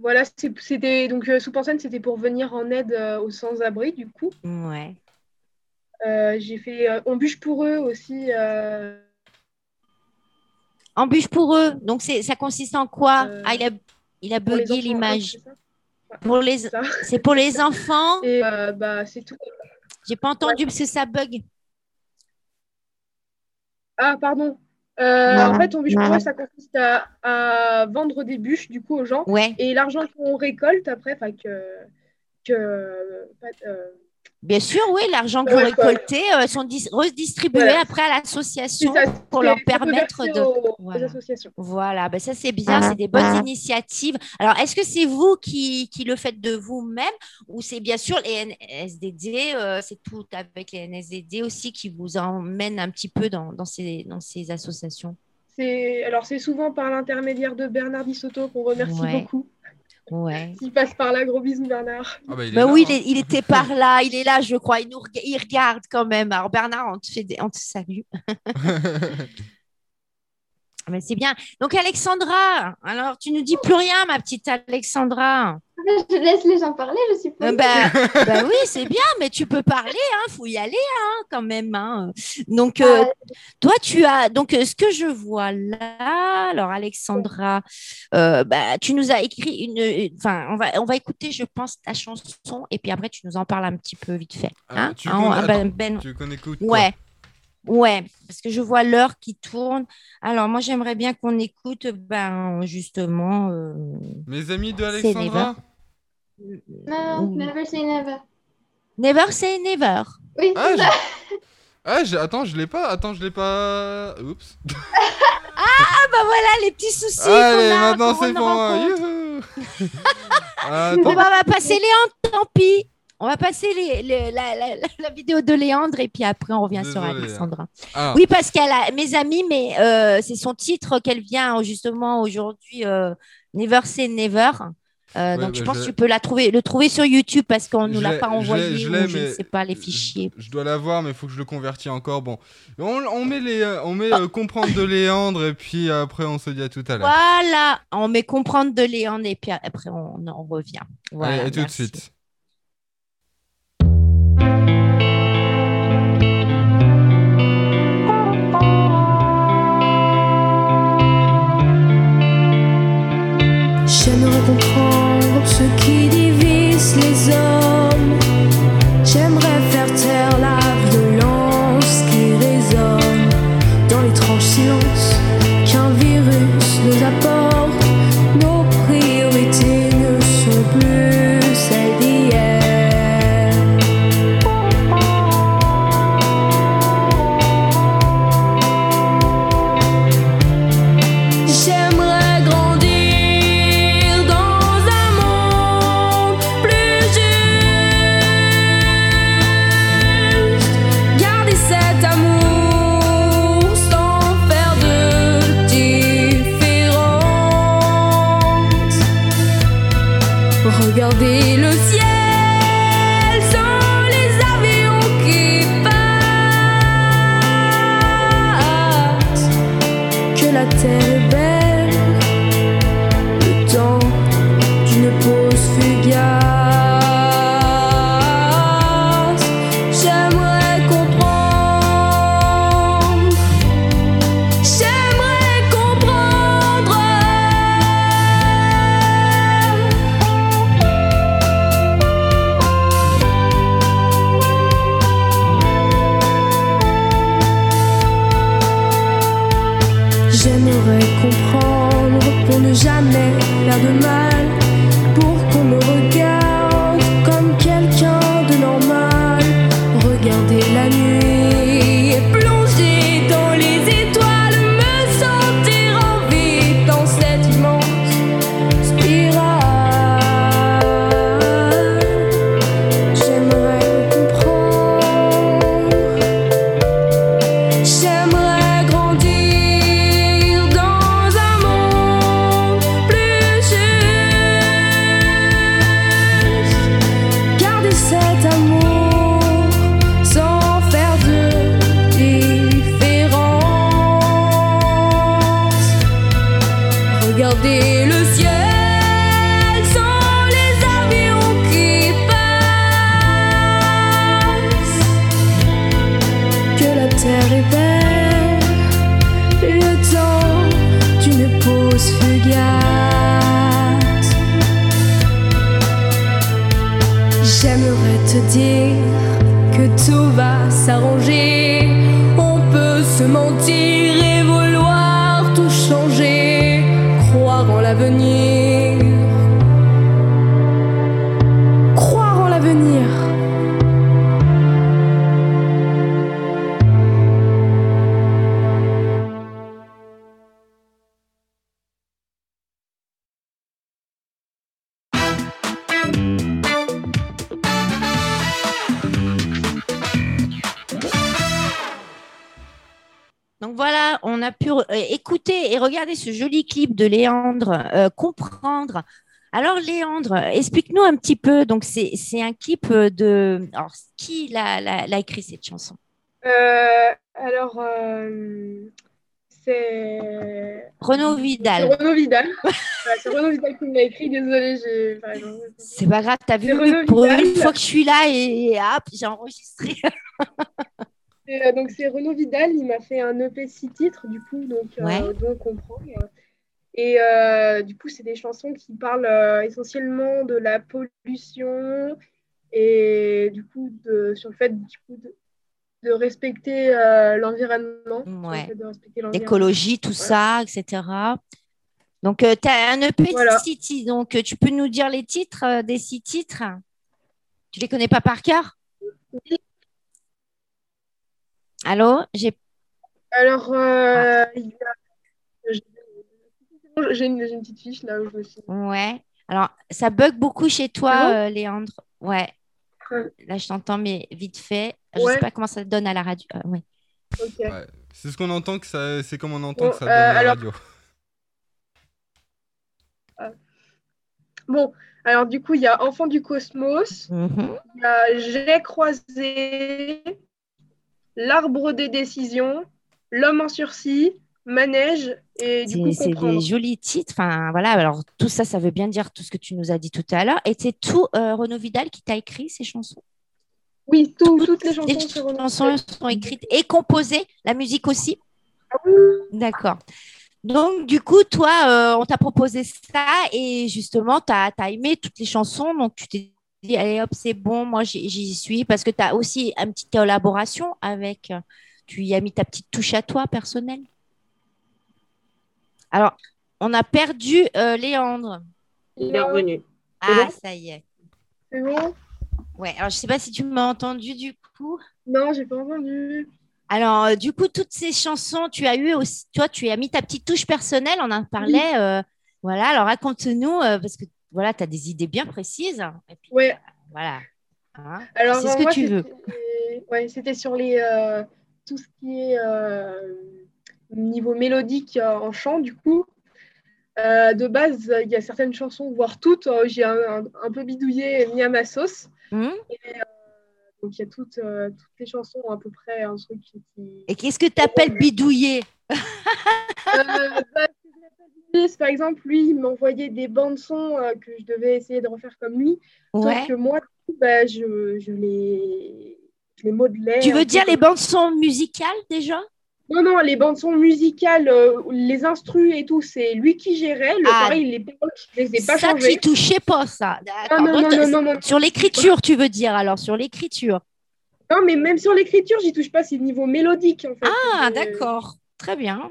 Voilà, c'était donc euh, en scène, c'était pour venir en aide aux sans-abri, du coup. Ouais. Euh, j'ai fait euh, On bûche pour eux aussi. euh, Embûche pour eux. Donc, c'est, ça consiste en quoi? Euh, Ah, il a, il a bugué l'image. c'est Pour les, ça. c'est pour les enfants? Et euh, bah, c'est tout. J'ai pas entendu parce que ça bug. Ah, pardon. Euh, en fait, on bûche pour eux, ça consiste à, à vendre des bûches, du coup, aux gens. Ouais, Et l'argent qu'on récolte après, enfin que, que euh, bien sûr, oui. L'argent que vous récoltez euh, sont dis- redistribués Voilà. après à l'association pour leur permettre de. aux- Voilà. Voilà, ben ça c'est bien, c'est des bonnes initiatives. Alors, est-ce que c'est vous qui, qui le faites de vous-même ou c'est bien sûr les NSDD, euh, c'est tout avec les NSDD aussi qui vous emmènent un petit peu dans, dans, ces, dans ces associations? C'est alors c'est souvent par l'intermédiaire de Bernard Bissotto qu'on remercie Ouais. beaucoup. Ouais. Qui passe par là, gros bisous Bernard. Ah bah, il là, oui, hein. il, est- il était par là, il est là, je crois. Il nous il regarde quand même. Alors Bernard, on te, fait des- on te salue. Mais c'est bien. Donc Alexandra, alors tu nous dis plus rien, ma petite Alexandra. Je laisse les gens parler, je suppose. Euh, ben, ben oui, c'est bien, mais tu peux parler, hein, faut y aller, hein, quand même. hein. Donc, euh, Euh, toi, tu as donc euh, ce que je vois là. Alors, Alexandra, euh, bah, tu nous as écrit une. Enfin, on va, on va écouter, je pense, ta chanson, et puis après, tu nous en parles un petit peu vite fait. Ah, hein. tu Ah, on- ah, ben- attends, ben- Tu veux qu'on écoute quoi ouais. Parce que je vois l'heure qui tourne. Alors, moi, j'aimerais bien qu'on écoute, ben, justement. euh, Mes amis de Alexandra Non, never say never. Never say never. Oui, Ah, ça. ah attends, je l'ai pas. Attends, je l'ai pas. Oups. Ah, bah voilà les petits soucis. qu'on Allez, a, maintenant c'est pour moi. Ah, bah, on va passer Léandre, tant pis. On va passer les, les- la, la- la- la vidéo de Léandre et puis après on revient sur Désolé, Alexandra. Ah, Oui, parce qu'elle a mes amis, mais euh, c'est son titre qu'elle vient justement aujourd'hui, euh, Never Say Never. Euh, Ouais, donc je bah, pense que tu peux la trouver, le trouver sur YouTube parce qu'on ne nous l'a pas envoyé je ou je ne sais pas les fichiers. Je dois l'avoir, mais il faut que je le convertis encore. Bon, on, on met les, on met euh, comprendre de Léandre et puis après on se dit à tout à l'heure. Voilà, on met comprendre de Léandre et puis après on en revient. Voilà, Allez, à tout de suite. Ce qui divise les hommes. Ce joli clip de Léandre, euh, comprendre. Alors Léandre, explique-nous un petit peu. Donc c'est c'est un clip de. Alors qui l'a écrit cette chanson? Euh, alors, euh, c'est Renaud Vidal. Renaud Vidal. Voilà, c'est Renaud Vidal qui me l'a écrit. Désolée, j'ai. C'est pas grave, t'as vu pour Vidal. une fois que je suis là et, et hop, j'ai enregistré. Euh, donc c'est Renaud Vidal, il m'a fait un EP six titres du coup, donc euh, Ouais. dont comprendre. Et euh, du coup c'est des chansons qui parlent euh, essentiellement de la pollution et du coup de, sur le fait du coup, de, de respecter euh, l'environnement. Ouais. fait de respecter l'environnement. L'écologie, tout ça, etc. Donc tu as un EP Voilà. City. Donc euh, tu peux nous dire les titres euh, des six titres? Tu les connais pas par cœur? Allô? J'ai Alors euh, Ah. il y a- j'ai- j'ai une, j'ai une petite fiche là où je me suis. Ouais. Alors, ça bug beaucoup chez toi, euh, Léandre? Ouais. Ouais. Là, je t'entends, mais vite fait. Je Ouais. sais pas comment ça te donne à la radio. Euh, ouais. C'est ce qu'on entend que ça, c'est comme on entend Bon, que ça euh, donne à la alors- radio. Bon, alors du coup il y a Enfant du cosmos. Mhm. Il y a J'ai croisé, L'arbre des décisions, L'homme en sursis, Manège et du C'est coup c'est des jolis titres. Enfin, voilà. Alors, tout ça, ça veut bien dire tout ce que tu nous as dit tout à l'heure. Et c'est tout euh, Renaud Vidal qui t'a écrit ces chansons? Oui, tout- toutes les Les chansons c'est Renaud chansons Vidal. sont écrites et composées. La musique aussi? Ah oui, D'accord. Donc, du coup, toi, euh, on t'a proposé ça et justement, tu as, aimé toutes les chansons. Donc, tu t'es dit, allez hop, c'est bon, moi, j'y suis parce que tu as aussi une petite collaboration avec. Tu y as mis ta petite touche à toi personnelle. Alors, on a perdu euh, Léandre. Il est revenu. Ah, bon? ça y est. c'est bon? Ouais, alors je sais pas si tu m'as entendu du coup. Non, j'ai pas entendu. Alors, euh, du coup, toutes ces chansons, tu as eu aussi, toi, tu as mis ta petite touche personnelle, on en parlait. euh, voilà, alors raconte-nous, euh, parce que voilà, tu as des idées bien précises. Et puis, Ouais. voilà. Hein, Alors c'est ce euh, que moi, tu veux. c'était- Ouais, c'était sur les euh, tout ce qui est euh, niveau mélodique euh, en chant du coup. Euh, de base, il y a certaines chansons, voire toutes, euh, j'ai un, un- un peu bidouillé et mis à ma sauce. Donc il y a toutes, euh, toutes les chansons à peu près un truc qui. Et qu'est-ce que tu appelles bidouiller? Euh, bah, par exemple, lui, il m'envoyait des bandes son euh, que je devais essayer de refaire comme lui. Ouais. Sauf que moi, bah, je, je les, je les modelais. Tu un veux peu dire les bandes son musicales déjà? Non, non, les bandes son musicales, euh, les instrus et tout, c'est lui qui gérait. Le Ah. pareil, les paroles, je les ai pas Ça, changées. tu touchais pas ça. Non, non, non, non, non. Sur l'écriture, tu veux dire alors, sur l'écriture. Non, mais même sur l'écriture, j'y touche pas, c'est niveau mélodique en fait. Ah, d'accord. Très bien.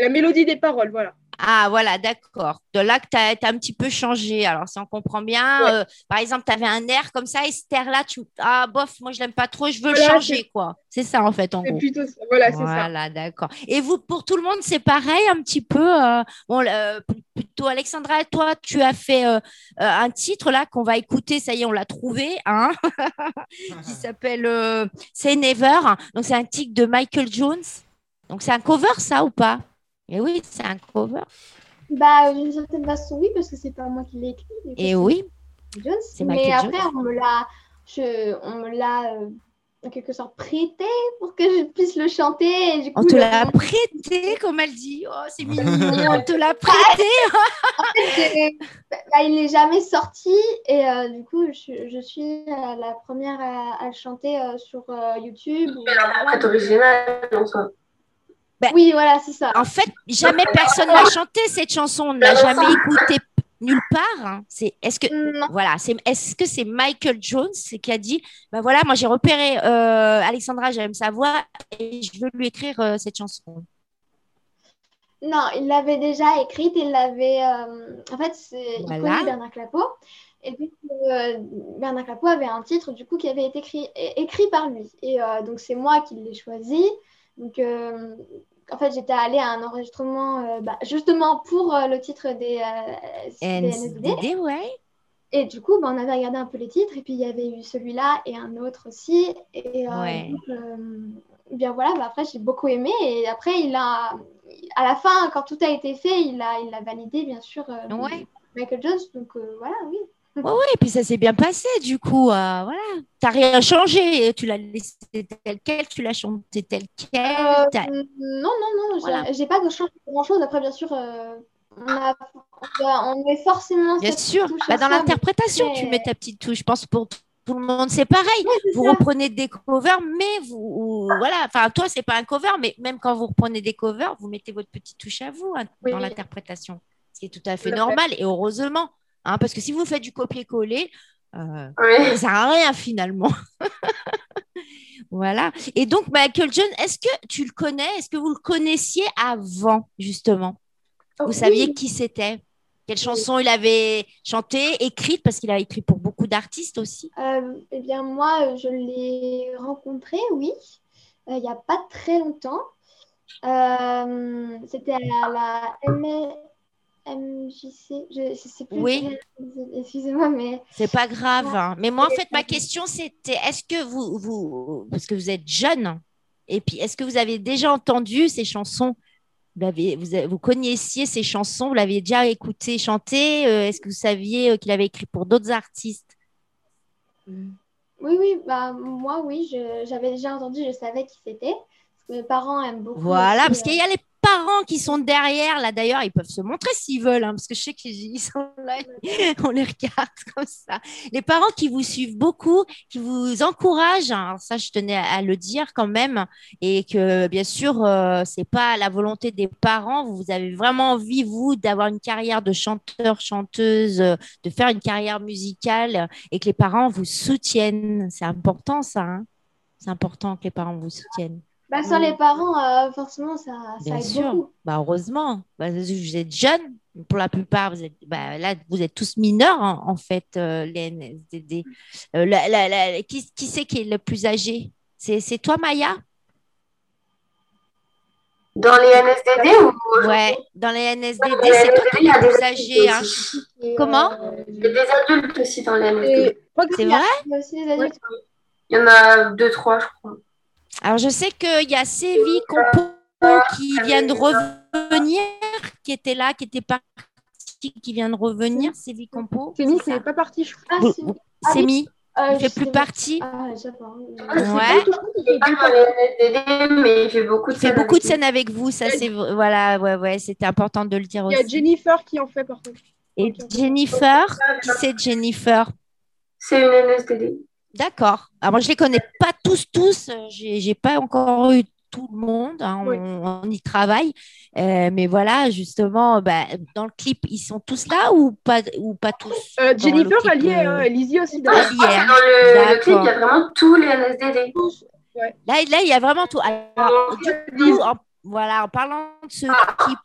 La mélodie des paroles, voilà. Ah, voilà, d'accord. De là que tu as, un petit peu changé. Alors, si on comprend bien, Ouais. euh, par exemple, tu avais un air comme ça et cet air-là, tu. Ah, bof, moi, je l'aime pas trop, je veux le changer, quoi. C'est ça, en fait, en C'est gros. plutôt ça. Voilà, c'est ça. Voilà, d'accord. Et vous, pour tout le monde, c'est pareil, un petit peu. euh, bon, euh, plutôt, Alexandra, toi, tu as fait euh, un titre là qu'on va écouter. Ça y est, on l'a trouvé, hein, qui s'appelle C'est Never. Donc, c'est un titre de Michael Jones. Donc, c'est un cover, ça ou pas? Et oui, c'est un cover. Bah, d'une certaine façon, oui, parce que c'est pas moi qui l'ai écrit. Et c'est oui. Jones. c'est Mais après, Jones. on me l'a, je, on me l'a euh, en quelque sorte prêté pour que je puisse le chanter. Et du coup, On te le- l'a prêté, comme elle dit. Oh, c'est mignon. On te l'a prêté. c'est- bah, il n'est jamais sorti et euh, du coup, je, je suis euh, la première à, à le chanter euh, sur euh, YouTube. ou- Mais l'interprète originale en soi. Oui, voilà, c'est ça. En fait, jamais personne l'a chanté cette chanson. On ne l'a jamais écoutée. nulle part. hein. C'est est-ce que Non. voilà, c'est est-ce que c'est Michael Jones qui a dit bah voilà, moi j'ai repéré euh, Alexandra, j'aime sa voix et je veux lui écrire euh, cette chanson. Non, il l'avait déjà écrite, il l'avait. euh, En fait, c'est- il Voilà. connaît Bernard Clapeau. Et puis, euh, Bernard Clapeau avait un titre, du coup, qui avait été écrit, é- écrit par lui. Et euh, donc, c'est moi qui l'ai choisi. Donc, euh, en fait, j'étais allée à un enregistrement, euh, bah, justement pour euh, le titre des, NSD. Ouais. Et du coup, bah, on avait regardé un peu les titres, et puis il y avait eu celui-là et un autre aussi. Et Ouais. donc, bien voilà, bah, après j'ai beaucoup aimé. Et après, il a, à la fin, quand tout a été fait, il a, il a validé, bien sûr, Ouais. Michael Jones. Donc voilà, oui. Ouais, ouais, et puis ça s'est bien passé, du coup, euh, voilà. T'as rien changé, tu l'as laissé tel quel, tu l'as chanté tel quel. Euh, non, non, non, j'ai Voilà. j'ai pas changé grand-chose. Après, bien sûr, euh, on, a, on, met forcément Bien sûr, bah, dans mais l'interprétation, tu mets ta petite touche. Je pense pour tout le monde, c'est pareil. C'est Vous ça. reprenez des covers, mais vous, voilà. Enfin, toi, c'est pas un cover, mais même quand vous reprenez des covers, vous mettez votre petite touche à vous hein, Oui. dans l'interprétation. Ce qui est tout à fait Tout à fait. normal et heureusement. Hein, parce que si vous faites du copier-coller, euh, Oui. ça sert à rien finalement. voilà. Et donc, Michael John, est-ce que tu le connais? Est-ce que vous le connaissiez avant, justement? Oh, Vous oui. saviez qui c'était? Quelle chanson il avait chanté, écrite, parce qu'il a écrit pour beaucoup d'artistes aussi. Euh, eh bien, moi, euh, je l'ai rencontré, oui, euh, il n'y a pas très longtemps. C'était à la MJC, je ne sais plus. Oui. Excusez-moi, mais C'est pas grave. hein. Mais moi, en fait, ma question, c'était est-ce que vous, vous, parce que vous êtes jeune, et puis est-ce que vous avez déjà entendu ces chansons? Vous, avez- vous, avez- vous connaissiez ces chansons, vous l'aviez déjà écouté chanter euh, Est-ce que vous saviez euh, qu'il avait écrit pour d'autres artistes? Oui, oui, bah, moi, oui, je- j'avais déjà entendu, je savais qui c'était. Mes parents aiment beaucoup. Voilà, aussi, parce qu'il y a les parents qui sont derrière, là d'ailleurs, ils peuvent se montrer s'ils veulent, hein, parce que je sais qu'ils sont là, on les regarde comme ça. Les parents qui vous suivent beaucoup, qui vous encouragent, hein, ça je tenais à, à le dire quand même, et que bien sûr, euh, c'est pas la volonté des parents, vous avez vraiment envie, vous, d'avoir une carrière de chanteur, chanteuse, euh, de faire une carrière musicale, et que les parents vous soutiennent. C'est important ça, hein. c'est important que les parents vous soutiennent. Bah, sans les parents, euh, forcément, ça, ça Bien aide sûr. beaucoup. Bah, heureusement. Bah, vous êtes jeunes. Pour la plupart, vous êtes, bah, là, vous êtes tous mineurs, en, en fait, euh, les NSDD. Euh, la- la- la- qui qui c'est qui est le plus âgé? C'est c'est toi, Maya? Dans les NSDD ou Ouais, dans les NSDD, c'est toi qui il y es a le des plus âgé. hein. Comment? Il y a des adultes aussi dans les NSDD. C'est vrai? il y a aussi des adultes. Il y en a deux, trois, je crois. Alors, je sais qu'il y a Sévi Compo qui vient de revenir, qui était là, qui était parti, qui vient de revenir. Sévi Compo. Sémi, c'est pas parti, je crois. Ah, Ah oui. Sémi, euh, il je fait sais plus partie. Ah. Ouais. Fait beaucoup de Il fait scènes beaucoup de avec scènes avec vous, ça c'est voilà, ouais, ouais, c'était important de le dire Il y a aussi. Jennifer qui en fait par contre. Et. Jennifer, qui c'est Jennifer? C'est une NSDD. D'accord. Alors moi je les connais pas tous tous, euh, j'ai j'ai pas encore eu tout le monde, hein, on, Oui. on y travaille, Euh, mais voilà justement, bah, dans le clip ils sont tous là ou pas ou pas tous? Euh, dans Jennifer, elle y est, est aussi Ah, je que hein. dans le, le clip, il y a vraiment tous les NSDD. Là, là il y a vraiment tout. Alors, du coup, en, voilà, en parlant de ce clip,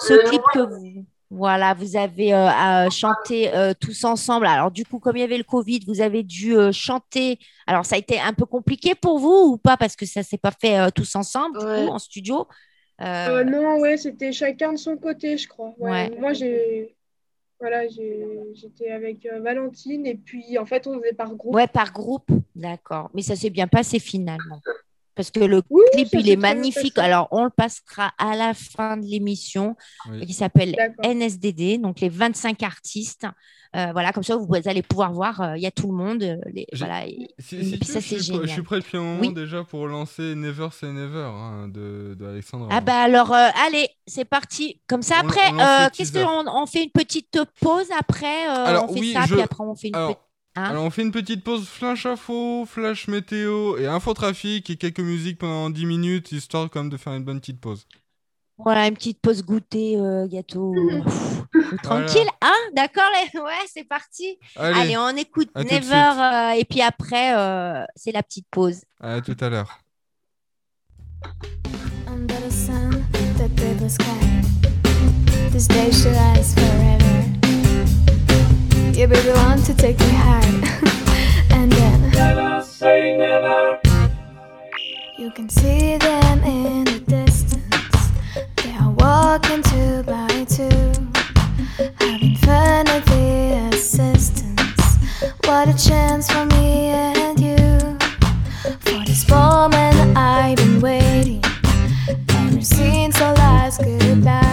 ce clip que vous, voilà, vous avez euh, euh, chanté euh, tous ensemble. Alors, du coup, comme il y avait le Covid, vous avez dû euh, chanter. Alors, ça a été un peu compliqué pour vous ou pas? Parce que ça s'est pas fait tous ensemble, du coup, en studio. Non, ouais, c'était chacun de son côté, je crois. Ouais. Ouais. Moi, j'ai. Voilà, j'étais avec Valentine et puis en fait, on faisait par groupe. ouais, par groupe. D'accord. Mais ça s'est bien passé finalement. Parce que le Oui, clip, il est magnifique. Alors, on le passera à la fin de l'émission. Oui. qui s'appelle. NSDD, donc les 25 artistes. Euh, voilà, comme ça, vous allez pouvoir voir, euh, il y a tout le monde. euh, les- voilà, et, Si, et si puis tu ça, c'est suis prêt, je suis génial. prêt depuis un moment Oui. déjà pour lancer Never Say Never hein, de. Ah bah alors, euh, allez, c'est parti. Comme ça, On- après, euh, qu'est-ce qu'on on fait une petite pause après euh, Alors, On fait oui, ça, je- puis après, on fait une Alors, petite. Hein alors, on fait une petite pause flash info, flash météo et infotrafic et quelques musiques pendant 10 minutes, histoire quand même de faire une bonne petite pause. Voilà, une petite pause goûter, euh, gâteau. Pff, Tranquille, hein? D'accord, les- ouais, c'est parti. Allez, Allez, on écoute Never euh, et puis après, euh, c'est la petite pause. à tout à l'heure. Under the sun, the paper sky. This day should last forever. You baby want to take me high, and then Never say never. you can see them in the distance. They are walking two by two, having fun at the assistance. What a chance for me and you. For this moment I've been waiting. Never seen so last goodbye.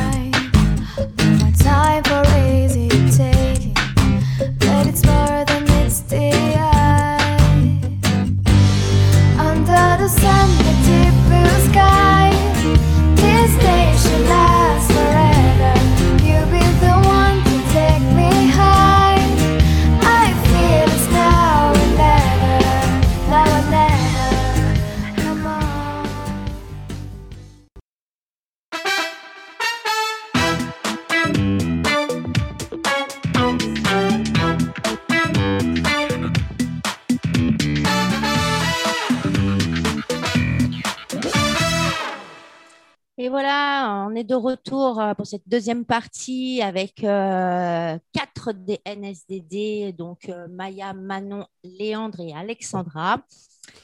Pour cette deuxième partie avec euh, quatre des NSDD, donc euh, Maya, Manon, Léandre et Alexandra.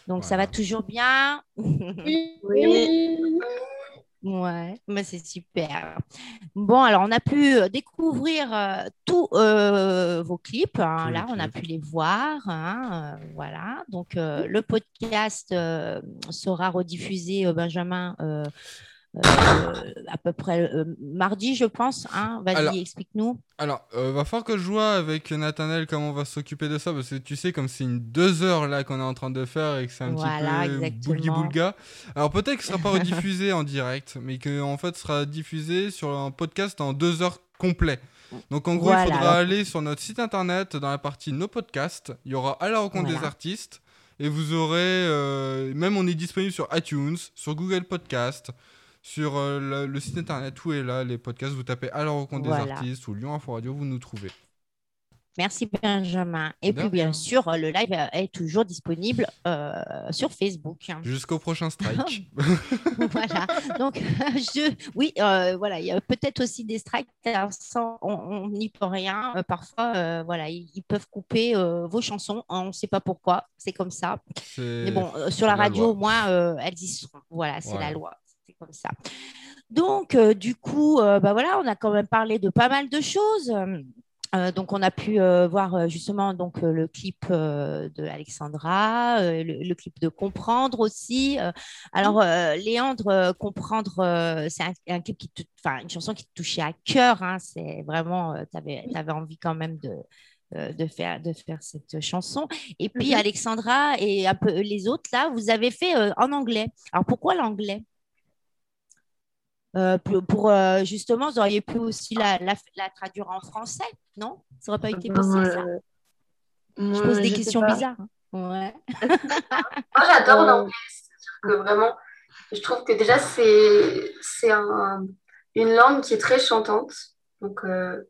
Donc ça va toujours bien Oui. Oui. Ouais, mais c'est super. Bon, alors on a pu euh, découvrir euh, tous euh, vos clips. hein. Là, on a pu les voir. hein, euh, voilà. Donc, euh, le podcast euh, sera rediffusé, euh, Benjamin, à peu près euh, mardi, je pense. hein. Vas-y, explique-nous. Alors, euh, va falloir que je vois avec Nathanaël comment on va s'occuper de ça, parce que tu sais, comme c'est une deux heures là qu'on est en train de faire et que c'est un Voilà, petit peu boulga Alors peut-être que ce sera pas rediffusé en direct, mais que en fait ce sera diffusé sur un podcast en deux heures complet. Donc en gros, Voilà, il faudra aller sur notre site internet, dans la partie nos podcasts, il y aura à la rencontre des artistes, et vous aurez, euh, même on est disponible sur iTunes, sur Google Podcast, sur euh, le, le site internet, tout est là, les podcasts, vous tapez à la rencontre Voilà. des artistes ou Lyon Info Radio, vous nous trouvez. Merci, Benjamin. Et puis, bien sûr, le live euh, est toujours disponible euh, sur Facebook. Jusqu'au prochain strike. voilà. Donc, je, oui, euh, voilà, il y a peut-être aussi des strikes. alors sans- on n'y peut rien. Euh, parfois, voilà, ils, ils peuvent couper vos chansons. On ne sait pas pourquoi. C'est comme ça. Mais bon, sur la la radio, loi. au moins, elles y seront. Voilà, c'est la loi. Comme ça. Donc, euh, du coup, euh, bah voilà, on a quand même parlé de pas mal de choses. Euh, donc, on a pu voir justement donc, le clip de Alexandra, le, le clip de Comprendre aussi. Alors, euh, Léandre, Comprendre, c'est un, un clip qui enfin, une chanson qui te touchait à cœur. hein. c'est vraiment, tu avais, envie quand même de, de, faire, de faire cette chanson. Et puis, Mhm. Alexandra et un peu les autres, là, vous avez fait en anglais. Alors, pourquoi l'anglais? Euh, pour, pour, euh, justement, vous auriez pu aussi la, la, la traduire en français, non? Ça n'aurait pas été possible, ça? Euh, Je moi, pose des questions bizarres. hein. Ouais. Moi, j'adore Euh, l'anglais. Que vraiment, je trouve que déjà, c'est c'est un- une langue qui est très chantante. Donc, euh,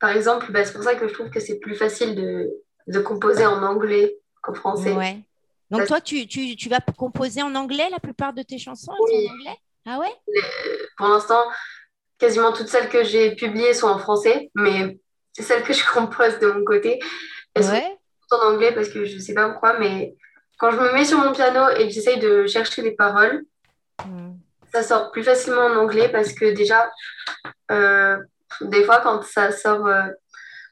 par exemple, bah, c'est pour ça que je trouve que c'est plus facile de, de composer en anglais qu'en français. Ouais. Donc, Parce- toi, tu, tu, tu vas composer en anglais la plupart de tes chansons Oui. en anglais? Ah ouais? Pour l'instant, quasiment toutes celles que j'ai publiées sont en français, mais celles que je compose de mon côté. Elles sont Ouais. en anglais parce que je sais pas pourquoi, mais quand je me mets sur mon piano et que j'essaye de chercher les paroles, Hmm. ça sort plus facilement en anglais parce que déjà, euh, des fois, quand ça sort, euh,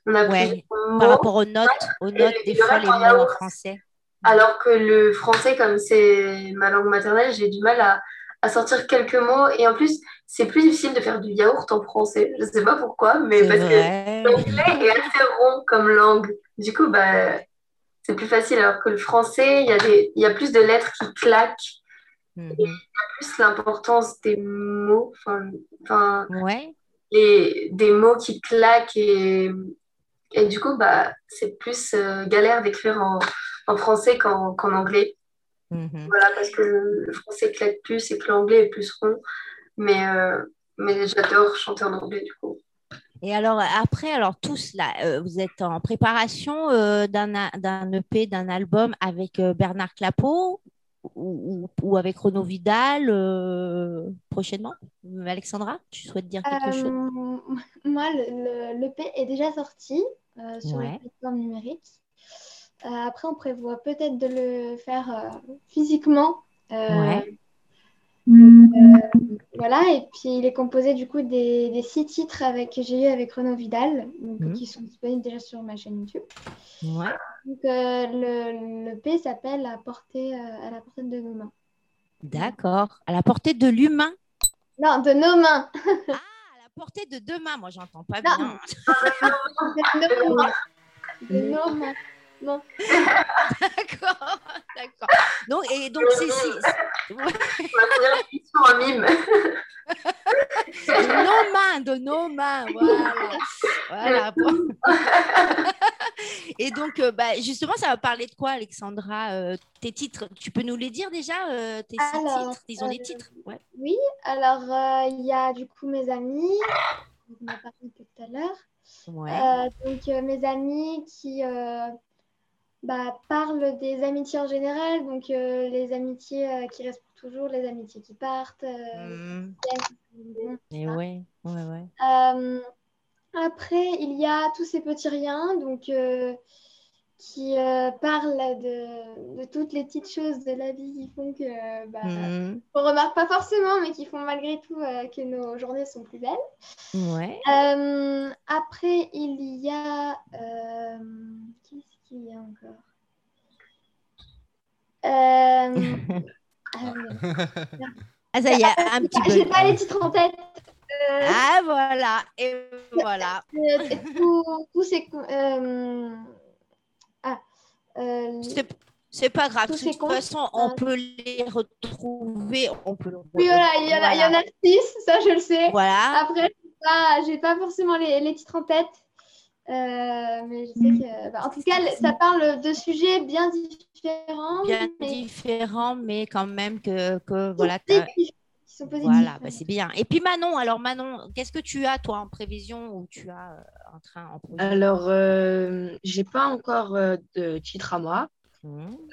on a Ouais. plusieurs Par mots, rapport aux notes, aux notes, des fois, les mots en français. alors que le français, comme c'est ma langue maternelle, j'ai du mal à, à sortir quelques mots. Et en plus, c'est plus difficile de faire du yaourt en français. Je sais pas pourquoi, mais parce que l'anglais est assez rond comme langue. Du coup, bah, c'est plus facile. Alors que le français, il y a des, y a plus de lettres qui claquent, Mhm. plus l'importance des mots, enfin, enfin, Ouais. les, des mots qui claquent et, et du coup, bah, c'est plus euh, galère d'écrire en, en français qu'en qu'en anglais. Mhm. Voilà, parce que le, français claque plus et que l'anglais est plus rond. Mais, euh, mais j'adore chanter en anglais du coup. Et alors, après, alors tous là, euh, vous êtes en préparation euh, d'un EP, d'un album avec euh, Bernard Clapeau ou, ou- avec Renaud Vidal euh, prochainement? Alexandra, tu souhaites dire quelque chose? moi, le, le- l'EP est déjà sorti euh, sur Ouais. les plateformes numériques. Euh, après, on prévoit peut-être de le faire euh, physiquement. Euh, Ouais. euh, voilà, et puis il est composé du coup des, des six titres avec, que j'ai eu avec Renaud Vidal, donc, Mhm. qui sont disponibles déjà sur ma chaîne YouTube. Ouais. Donc, le, le P s'appelle à, portée, à la portée de nos mains. D'accord. À la portée de l'humain? Non, de nos mains. Ah, à la portée de deux mains. Moi, j'entends pas Non. bien. De nos mains. De nos mains. Non. D'accord. D'accord. Donc, et donc, c'est si. On va faire une émission en mime. De nos mains, de nos mains. Voilà. voilà. Et donc, euh, bah, justement, ça va parler de quoi, Alexandra Euh, Tes titres, tu peux nous les dire déjà euh, Tes six Alors, titres Ils ont des euh, titres? Ouais. Oui, alors euh, il y a du coup mes amis, on en a parlé tout à l'heure. Ouais. Euh, donc euh, mes amis qui euh, bah, parlent des amitiés en général, donc euh, les amitiés euh, qui restent pour toujours, les amitiés qui partent. euh, bon, Et ouais, ouais, ouais. Euh, après, il y a tous ces petits riens, donc euh, qui euh, parlent de, de toutes les petites choses de la vie qui font que bah, on remarque pas forcément, mais qui font malgré tout euh, que nos journées sont plus belles. Ouais. Euh, après, il y a. qu'il y a encore Euh, ah oui. Ah, ça y est, un petit J'ai peu. pas les titres en tête. Euh, Ah, voilà. Et voilà. euh, tout- euh, ah. euh, C'est- C'est pas grave. Tous De toute façon, on peut les retrouver. On peut oui, voilà, il y, en a, il y en a six, ça je le sais. Voilà. Après, j'ai pas, j'ai pas forcément les, les titres en tête. Euh, mais je sais que. bah, en tout cas, ça parle de sujets bien différents. Bien mais différent, mais quand même que, que voilà. positifs, t'as- qui sont positifs. Voilà, bah, c'est bien. Et puis Manon, alors Manon, qu'est-ce que tu as toi en prévision ou tu as euh, en train en projet? Alors, euh, j'ai pas encore euh, de titre à moi,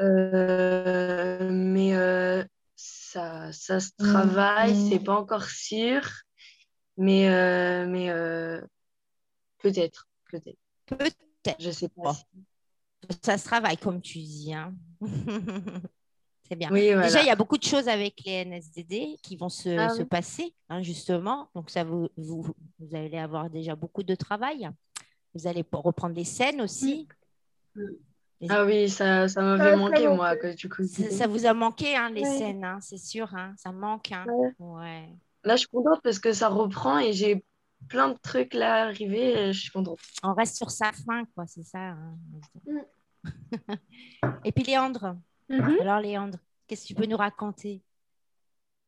euh, mais euh, ça, ça se travaille, c'est pas encore sûr, mais, euh, mais euh, peut-être, peut-être. Peut-être. Je sais pas. Ça se travaille, comme tu dis. hein. C'est bien. Oui, voilà. Déjà, il y a beaucoup de choses avec les NSDD qui vont se, Ah se oui. passer, hein, justement. Donc, ça vous, vous, vous allez avoir déjà beaucoup de travail. Vous allez reprendre les scènes aussi. Ah oui, ça, ça m'avait ça manqué, moi, du coup. Ça, ça vous a manqué, hein, les Ouais. scènes, hein, c'est sûr. hein, ça manque. hein. Ouais. Ouais. Là, je suis contente parce que ça reprend et j'ai plein de trucs là arrivés et je suis contente. On reste sur sa fin, quoi, c'est ça. hein. Mm. Et puis Léandre, Mhm. alors Léandre, qu'est-ce que tu peux nous raconter?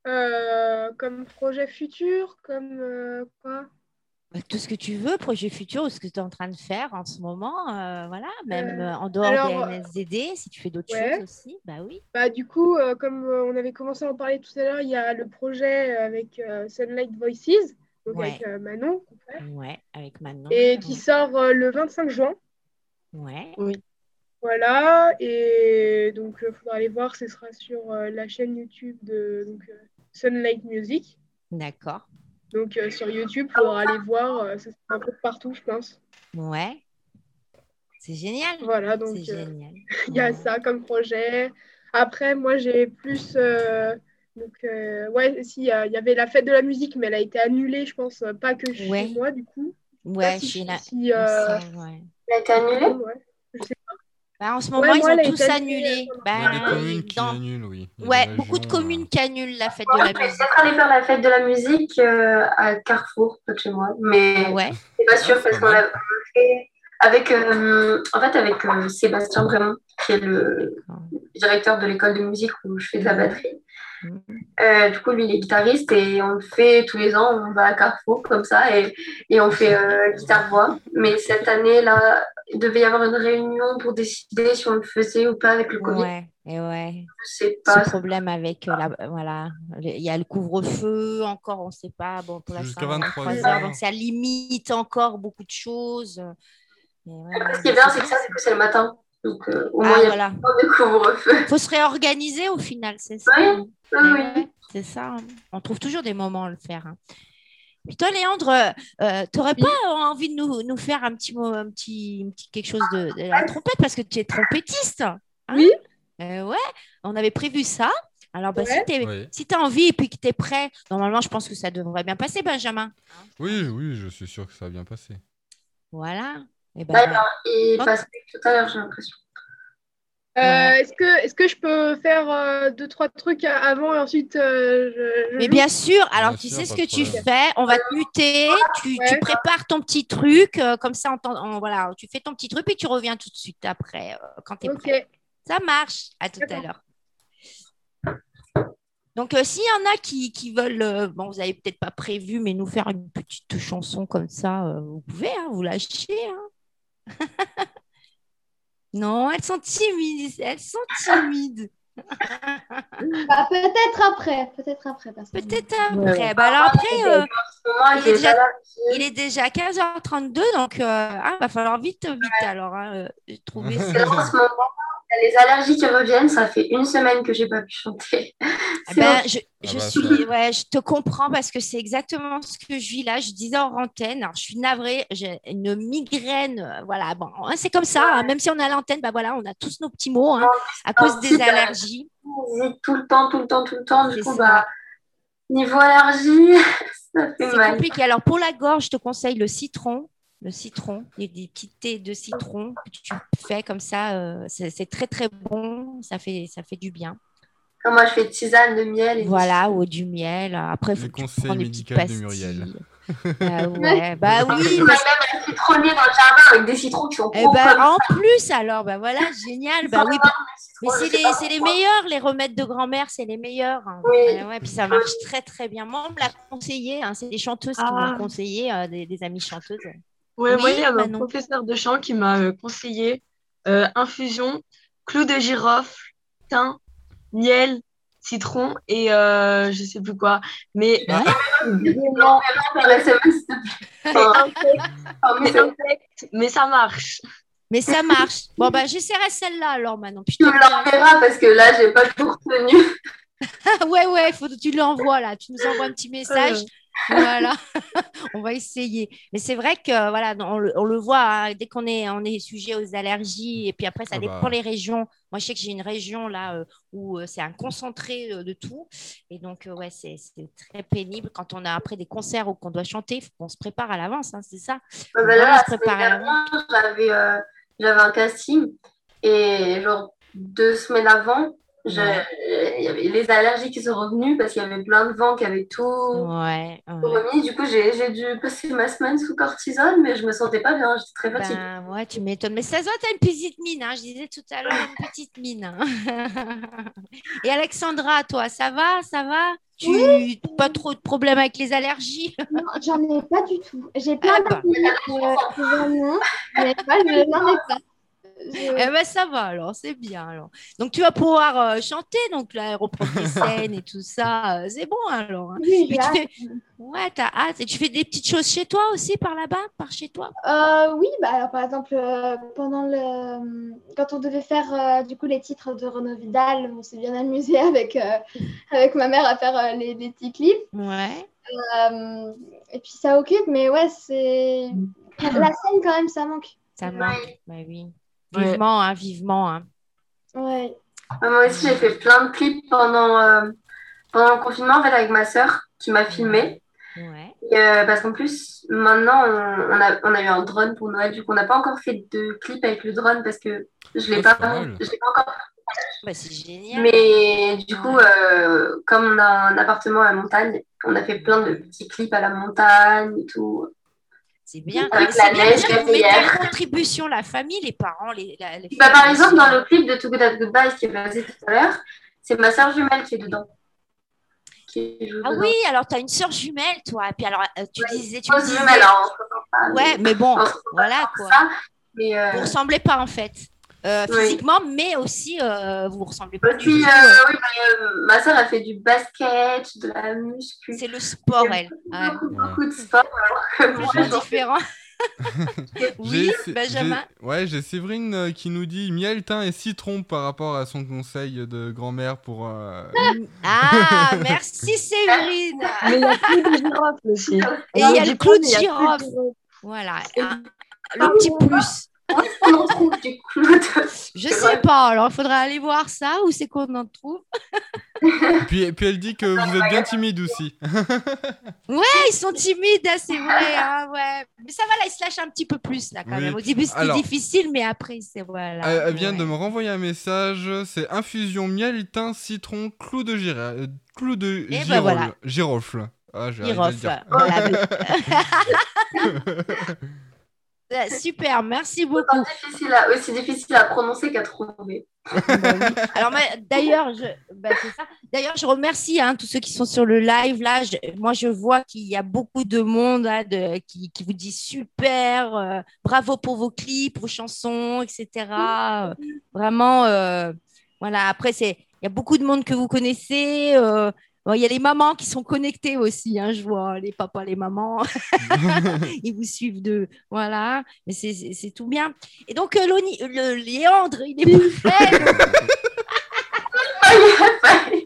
Euh, comme projet futur, comme euh, quoi? Bah, Tout ce que tu veux, projet futur ou ce que tu es en train de faire en ce moment, euh, voilà, même Euh, euh, en dehors alors, des NSDD, si tu fais d'autres ouais. choses aussi, bah oui. Bah, du coup, euh, comme euh, on avait commencé à en parler tout à l'heure, il y a le projet avec euh, Sunlight Voices, donc Ouais. avec euh, Manon, Ouais, avec Manon. et qui sort euh, le 25 juin. Ouais, Voilà, et donc il faudra aller voir, ce sera sur euh, la chaîne YouTube de donc, euh, Sunlight Music. d'accord. Donc euh, sur YouTube, il faudra aller voir, euh, ça sera un peu partout, je pense. Ouais. C'est génial. Voilà, donc C'est euh, génial. il y a Ouais. ça comme projet. Après, moi, j'ai plus. euh, donc, euh, ouais, si, il y, avait la fête de la musique, mais elle a été annulée, je pense, euh, pas que chez Ouais. moi, du coup. Ouais, si, chez la- si, euh, ouais. Il a été annulé ouais. Bah, en ce moment, Ouais, ils moi, ont elle tous annulée, annulé. euh, Bah, Il y a des communes ils- qui dans- annulent, oui. Ouais, beaucoup de communes euh, qui annulent la fête de je la vais musique. peut-être aller faire la fête de la musique euh, à Carrefour, près de chez moi. Mais Ouais, c'est pas sûr Ah, parce pas qu'on l'a fait avec, euh, en fait, avec euh, Sébastien Brémond, qui est le directeur de l'école de musique où je fais de la batterie. Euh, du coup, lui, il est guitariste et on le fait tous les ans. On va à Carrefour comme ça et, et on fait euh, guitare-voix. Mais cette année-là, il devait y avoir une réunion pour décider si on le faisait ou pas avec le Covid. Ouais, et ouais. Je sais pas. Ce problème avec euh, la, voilà, il y a le couvre-feu encore, on ne sait pas. Bon, pour Jusqu'à l'instant, 23 23 heures. heures, donc ça limite encore beaucoup de choses. Mais ouais, Ce qui est bien, c'est que ça, c'est que c'est le matin. Donc, euh, au moins, Ah, il voilà. de couvre-feu. faut se réorganiser au final, c'est ça. Oui, hein. ouais, c'est ça. hein. On trouve toujours des moments à le faire. hein. Puis toi, Léandre, tu n'aurais pas euh, envie de nous, nous faire un petit mot, un petit, un petit quelque chose de, de la trompette? Parce que tu es trompettiste. hein Oui. Euh, ouais, on avait prévu ça. Alors, bah, Ouais. si Oui. tu as envie et puis que tu es prêt, normalement, je pense que ça devrait bien passer, Benjamin. oui, oui, je suis sûr que ça va bien passer. Voilà. Et ben, D'accord. Et passe tout à l'heure, j'ai l'impression. Euh, Ouais. Est-ce que, est que je peux faire euh, deux, trois trucs a- avant et ensuite euh, je, je Mais bien sûr, alors Bien tu sûr, sais ce que tu fais, on va te muter, tu, tu Ouais. prépares ton petit truc, euh, comme ça, on on- voilà, tu fais ton petit truc, puis tu reviens tout de suite après, euh, quand tu es prêt. Ça marche, à tout à l'heure. Donc, euh, s'il y en a qui, qui veulent, euh, bon, vous n'avez peut-être pas prévu, mais nous faire une petite chanson comme ça, euh, vous pouvez, hein, vous lâcher. hein. non, elles sont timides, elles sont timides. Bah, peut-être après, peut-être après. Peut-être après. Bah, alors après, euh, moment, avec il est déjà- Il est déjà 15h32, donc euh, ah, va falloir vite, vite alors hein, euh, trouver c'est ça. en ce moment, il les allergies qui reviennent. Ça fait une semaine que j'ai pas pu chanter. Ah C'est ben, je, Ah je bah, suis, ça- ouais, je te comprends parce que c'est exactement ce que je vis là. Je disais en antenne, alors je suis navrée, j'ai une migraine, euh, voilà, bon, hein, c'est comme ça. hein, même si on à l'antenne, bah voilà, on a tous nos petits mots hein, à cause des allergies. Tout le temps, tout le temps, tout le temps. Du coup, ça. bah, niveau allergie, ça fait C'est mal. compliqué. Alors pour la gorge, je te conseille le citron. Le citron, il y a des petits thés de citron que tu fais comme ça, euh, c'est très très bon, ça fait, ça fait du bien. Comme moi, je fais tisane de miel. Et Voilà, ou du miel. Après, il faut des petites médicaux de pastilles. Muriel. Ah ouais, bah oui. On a mais- même un citronnier dans le jardin avec des citrons qui sont Eh ben, comme en plus, alors, bah voilà, génial. Bah oui, bah- mais c'est les, les meilleurs, les remèdes de grand-mère, c'est les meilleurs. Oui. Ouais, ouais, puis ça marche très très bien. Moi, on me l'a conseillé, hein, c'est des chanteuses qui Ah. m'ont conseillé, euh, des, des amies chanteuses. Ouais, moi, Oui, il y a mon Manon. professeur de chant qui m'a euh, conseillé euh, infusion, clou de girofle, thym, miel, citron et euh, je sais plus quoi. Mais vraiment, mais ça marche. Mais ça marche. Bon, bah j'essaierai celle-là alors maintenant. Tu me l'enverras parce que là, j'ai pas tout retenu. ouais, ouais, faut que tu l'envoies là. Tu nous envoies un petit message. Voilà, on va essayer. Mais c'est vrai que voilà, on le, on le voit hein, dès qu'on est, on est sujet aux allergies et puis après ça Ah dépend bah. les régions. Moi, je sais que j'ai une région là euh, où euh, c'est un concentré euh, de tout et donc euh, ouais, c'est c'est très pénible quand on a après des concerts ou qu'on doit chanter, il faut qu'on se prépare à l'avance, hein, c'est ça. Bah, Vraiment là, j'avais euh, j'avais un casting et genre deux semaines avant, je- Ouais. il y avait les allergies qui sont revenues parce qu'il y avait plein de vent qui avait tout Ouais. remis. Du coup, j'ai j'ai dû passer ma semaine sous cortisone, mais je me sentais pas bien, j'étais très fatiguée. Ben, ouais, tu m'étonnes. Mais ça se voit, tu as une petite mine. hein. Je disais tout à l'heure, une petite mine. hein. Et Alexandra, toi, ça va Ça va? Tu pas trop de problèmes avec les allergies? Non, j'en ai pas du tout. J'ai plein Ah bah. d'amis euh, mais je n'en ai pas. Je- Eh ben, ça va alors, c'est bien alors. Donc tu vas pouvoir euh, chanter, donc là, reprendre tes scènes et tout ça. euh, c'est bon alors. hein. Oui, tu fais... Ouais, t'as hâte. Et tu fais des petites choses chez toi aussi, par là-bas, par chez toi? Euh, oui, bah alors par exemple, euh, pendant le... quand on devait faire euh, du coup les titres de Renaud Vidal, on s'est bien amusé avec, euh, avec ma mère à faire euh, les, les petits clips. Ouais. Euh, et puis ça occupe, mais ouais, c'est. La scène quand même, ça manque. Ça manque. Ouais, oui. Ouais. Vivement, hein, vivement. hein. Ouais. Ah, Moi aussi, j'ai fait plein de clips pendant, euh, pendant le confinement en fait, avec ma sœur qui m'a filmé. Ouais. Et, euh, parce qu'en plus, maintenant, on, on a, on a eu un drone pour Noël. Du coup, on n'a pas encore fait de clip avec le drone parce que je l'ai Ouais, pas, pas l'ai pas encore. Bah, c'est génial. Mais du coup, euh, comme on a un appartement à la montagne, on a fait plein de petits clips à la montagne et tout. C'est bien. Avec C'est la neige en contribution la famille, les parents, les, la- les Bah, par exemple, dans le clip de Too Good at Goodbye, qui est passé tout à l'heure, c'est ma sœur jumelle qui est dedans. Qui joue Ah dedans. oui, alors tu as une sœur jumelle, toi. Et puis alors, euh, tu disais, tu disais. jumelle, hein, on pas, Ouais, mais bon, on voilà quoi. ça. Mais, euh, Vous ressemblez pas en fait. Euh, Oui. Physiquement, mais aussi euh, vous ressemblez pas. Et puis, du tout, euh, oui, euh, ma soeur a fait du basket, de la muscu. C'est le sport, elle. Ouais. Beaucoup, beaucoup de sport. Alors que moi, différent. oui, Benjamin. Ouais, j'ai Séverine euh, qui nous dit miel, thym et citron par rapport à son conseil de grand-mère pour. euh, Ah, merci Séverine. Mais il y a plus de girofle aussi. Et il y a le clou de girofle. Voilà, un- le petit plus. On en trouve du. Je sais pas, alors il faudra aller voir ça, où c'est qu'on en trouve? Puis, puis elle dit que vous êtes bien timide aussi. Ouais, ils sont timides, hein, c'est vrai, hein, ouais. Mais ça va, là, ils se lâchent un petit peu plus, là, quand Oui. même. Au début, c'était Alors- difficile, mais après, c'est voilà. Elle, elle vient ouais. de me renvoyer un message. C'est infusion miel, thym, citron, clou de gira... euh, clou de ben girofle. voilà. Girofle. Ah, j'ai arrivé à le Girofle. dire. Voilà. Ouais, Super, merci beaucoup. Pas difficile à- aussi difficile à prononcer qu'à trouver. Alors, moi, d'ailleurs, je, bah, c'est. D'ailleurs, je remercie hein, tous ceux qui sont sur le live. Là, Je- moi, je vois qu'il y a beaucoup de monde hein, de, qui, qui vous dit super, euh, bravo pour vos clips, vos chansons, etc. Euh, vraiment, euh, voilà. Après, c'est, il y a beaucoup de monde que vous connaissez. Euh, bon, il y a les mamans qui sont connectées aussi, hein, je vois les papas, les mamans, ils vous suivent de, voilà, mais c'est, tout bien. Et donc, euh, Loni- le Léandre, il est prêt,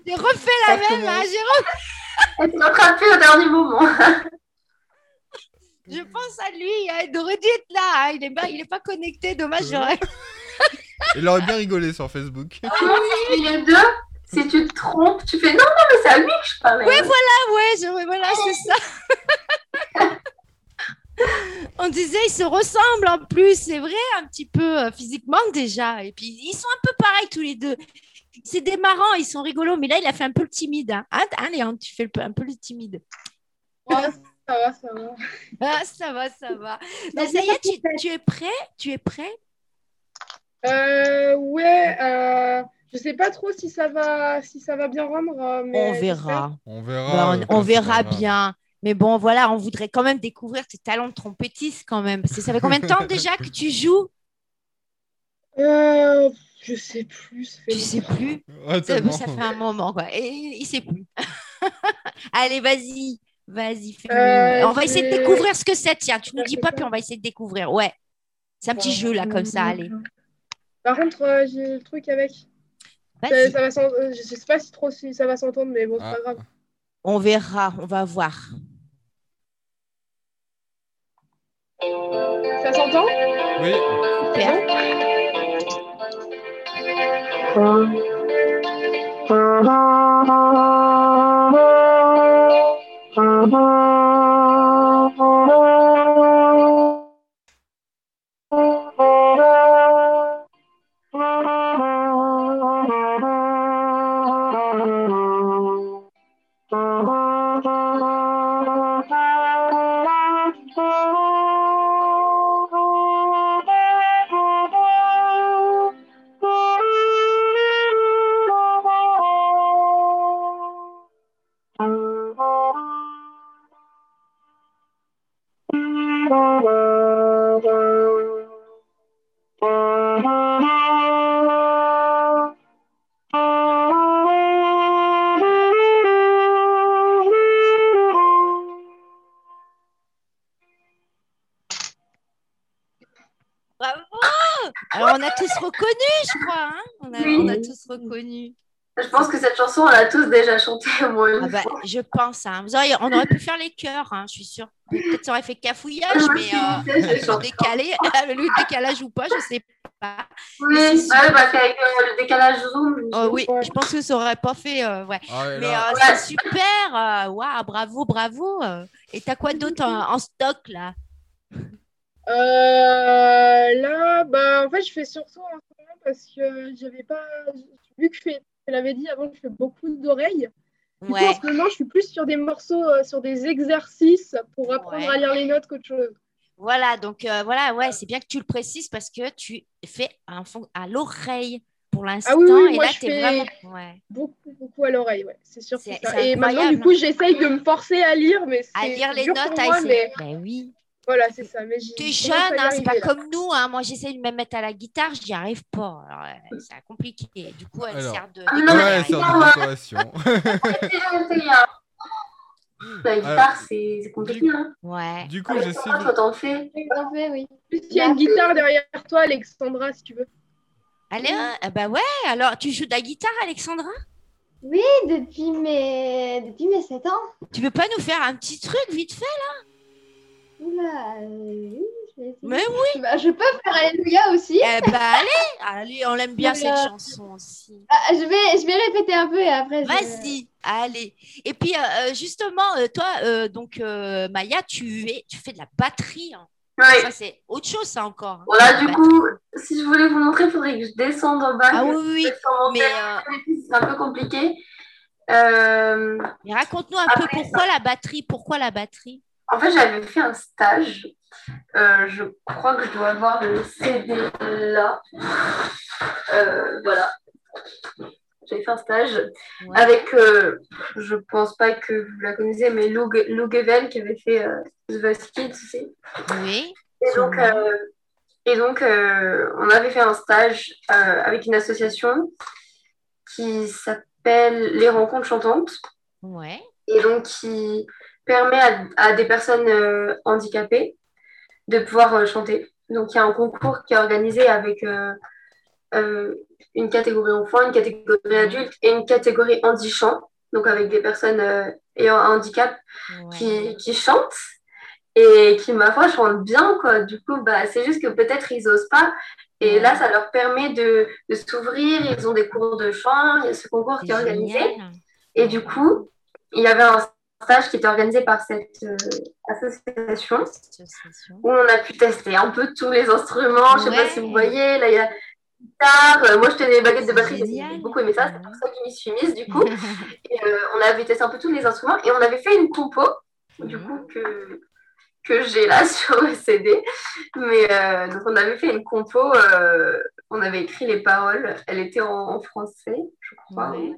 j'ai refait la Ça même, hein, re- Elle s'est rattrapée au dernier moment. je pense à lui, hein, il aurait dû être là, hein, il est pas, il est pas connecté, dommage, j'aurais. Il aurait bien rigolé sur Facebook. Comment tu fais les deux Si tu te trompes, tu fais non, non, mais c'est à lui que je parlais. Ouais, Ah ouais, je- voilà, c'est ça. On disait, ils se ressemblent en plus, c'est vrai, un petit peu euh, physiquement déjà. Et puis, ils sont un peu pareils tous les deux. C'est des marrants, ils sont rigolos, mais là, il a fait un peu le timide. Hein, Hein, hein, Léon, tu fais le un peu le timide. Ouais, ça va, ça va. Ah, ça va, ça va. Ben, ça y est, tu, tu es prêt? Tu es prêt? Euh, ouais, euh, je sais pas trop si ça va, si ça va bien rendre. euh, Mais On verra. On Ben, verra. on, euh, on verra ça va. bien. Mais bon, voilà, on voudrait quand même découvrir tes talents de trompettiste quand même. Parce que ça fait combien de temps déjà que tu joues? Euh, je sais plus. Tu sais plus? Ouais, ça, fait un moment, quoi. Et il sait plus. Allez, vas-y. Vas-y. Euh, on va essayer de découvrir ce que c'est. Tiens, tu nous Ouais, dis pas, puis on va essayer de découvrir. Ouais. C'est un petit jeu, là, comme ça. Allez. Par contre, euh, j'ai le truc avec. Ça, Vas-y. ça va s'en- euh, je sais pas si trop si ça va s'entendre, mais bon, c'est Ah. pas grave. On verra. On va voir. Ça s'entend? Oui, Super. Cette chanson, on l'a tous déjà chantée au moins une Ah bah, fois. je pense. hein. Vous auriez- on aurait pu faire les chœurs, hein, je suis sûre. Peut-être ça aurait fait cafouillage, mais euh, décalé, le décalage ou pas, je sais pas. Oui, Mais c'est ouais, parce qu'avec euh, le décalage zoom, Oh, oui, je pense que ça aurait pas fait. euh, ouais. Ah, Mais euh, c'est super. euh, Waouh, bravo, bravo. Et t'as quoi d'autre en, en stock là? Euh, là, bah, en fait, je fais surtout en ce moment parce que j'avais pas. Vu que je fais, je l'avais dit avant, je fais beaucoup d'oreilles. Du coup, en ce moment, je suis plus sur des morceaux, euh, sur des exercices pour apprendre Ouais. à lire les notes qu'autre chose. Voilà, donc euh, voilà, ouais, c'est bien que tu le précises parce que tu fais un fond à l'oreille pour l'instant. Ah oui, oui, et moi, là, je t'es fais- vraiment. Ouais. Beaucoup, beaucoup à l'oreille, ouais. C'est sûr. C'est ça. Et maintenant, du coup, j'essaye de me forcer à lire, mais À c'est lire les dur notes, pour à moi, mais Ben oui. Voilà, c'est ça. Mais j'y- Tu es je commence à jeune, hein, c'est pas là. comme nous. Hein. Moi, j'essaie de me mettre à la guitare, j'y arrive pas. Alors, euh, c'est compliqué. Du coup, elle Alors. sert de. Ah, non, Ouais, c'est de décoration. La guitare, c'est compliqué. Hein. Ouais. Du coup, Ah, j'essaie toi, de... toi, t'en fais. Oui. Il y a une guitare derrière toi, Alexandra, si tu veux. Allez, ah bah ouais. Alors, tu joues de la guitare, Alexandra? Oui, depuis mes, depuis mes 7 ans. Tu veux pas nous faire un petit truc vite fait Oula, euh, oui, je vais essayer. Mais oui. Bah, je peux faire Alléluia aussi. Eh bah allez, allez, on l'aime bien cette chanson aussi. Ah, je, vais, je vais répéter un peu et après. je- Vas-y, allez. Et puis euh, euh, justement, euh, toi, euh, donc euh, Maya, tu es, tu fais de la batterie. hein. Ouais. Ça c'est autre chose, ça encore. hein. Voilà, du Bah, coup, si je voulais vous montrer, il faudrait que je descende en bas. Ah oui, oui, mais, euh, C'est un peu compliqué. Euh, mais raconte-nous un peu pourquoi la batterie, pourquoi la batterie? En fait, j'avais fait un stage. Euh, je crois que je dois avoir le CD là. Euh, voilà. J'avais fait un stage Ouais. avec, euh, je pense pas que vous la connaissez, mais Lou, Lou Gevel qui avait fait euh, The Kids aussi. Oui. Et donc, et donc on avait fait un stage avec une association qui s'appelle Les Rencontres Chantantes Ouais. et donc qui permet à, à des personnes euh, handicapées de pouvoir euh, chanter. Donc il y a un concours qui est organisé avec euh, une catégorie enfant, une catégorie adulte et une catégorie handi-chant, donc avec des personnes ayant un handicap ouais. qui, qui chantent et qui, ma foi, chantent bien, quoi. Du coup, bah, c'est juste que peut-être ils osent pas. Et là, ça leur permet de, de s'ouvrir. Ils ont des cours de chant. Il y a ce concours qui est organisé. génial. Et du coup, il y avait un stage qui était organisé par cette euh, association Association. où on a pu tester un peu tous les instruments. Je sais pas si vous voyez, là, il y a guitare. Euh, Moi, je tenais les baguettes de batterie. J'ai beaucoup aimé ça. C'est pour ça que je m'y suis mise, du coup. Et, euh, on avait testé un peu tous les instruments et on avait fait une compo, du Mhm. coup, que, que j'ai là sur le CD. Mais euh, donc, on avait fait une compo, on avait écrit les paroles. Elle était en, en français, je crois. Ouais.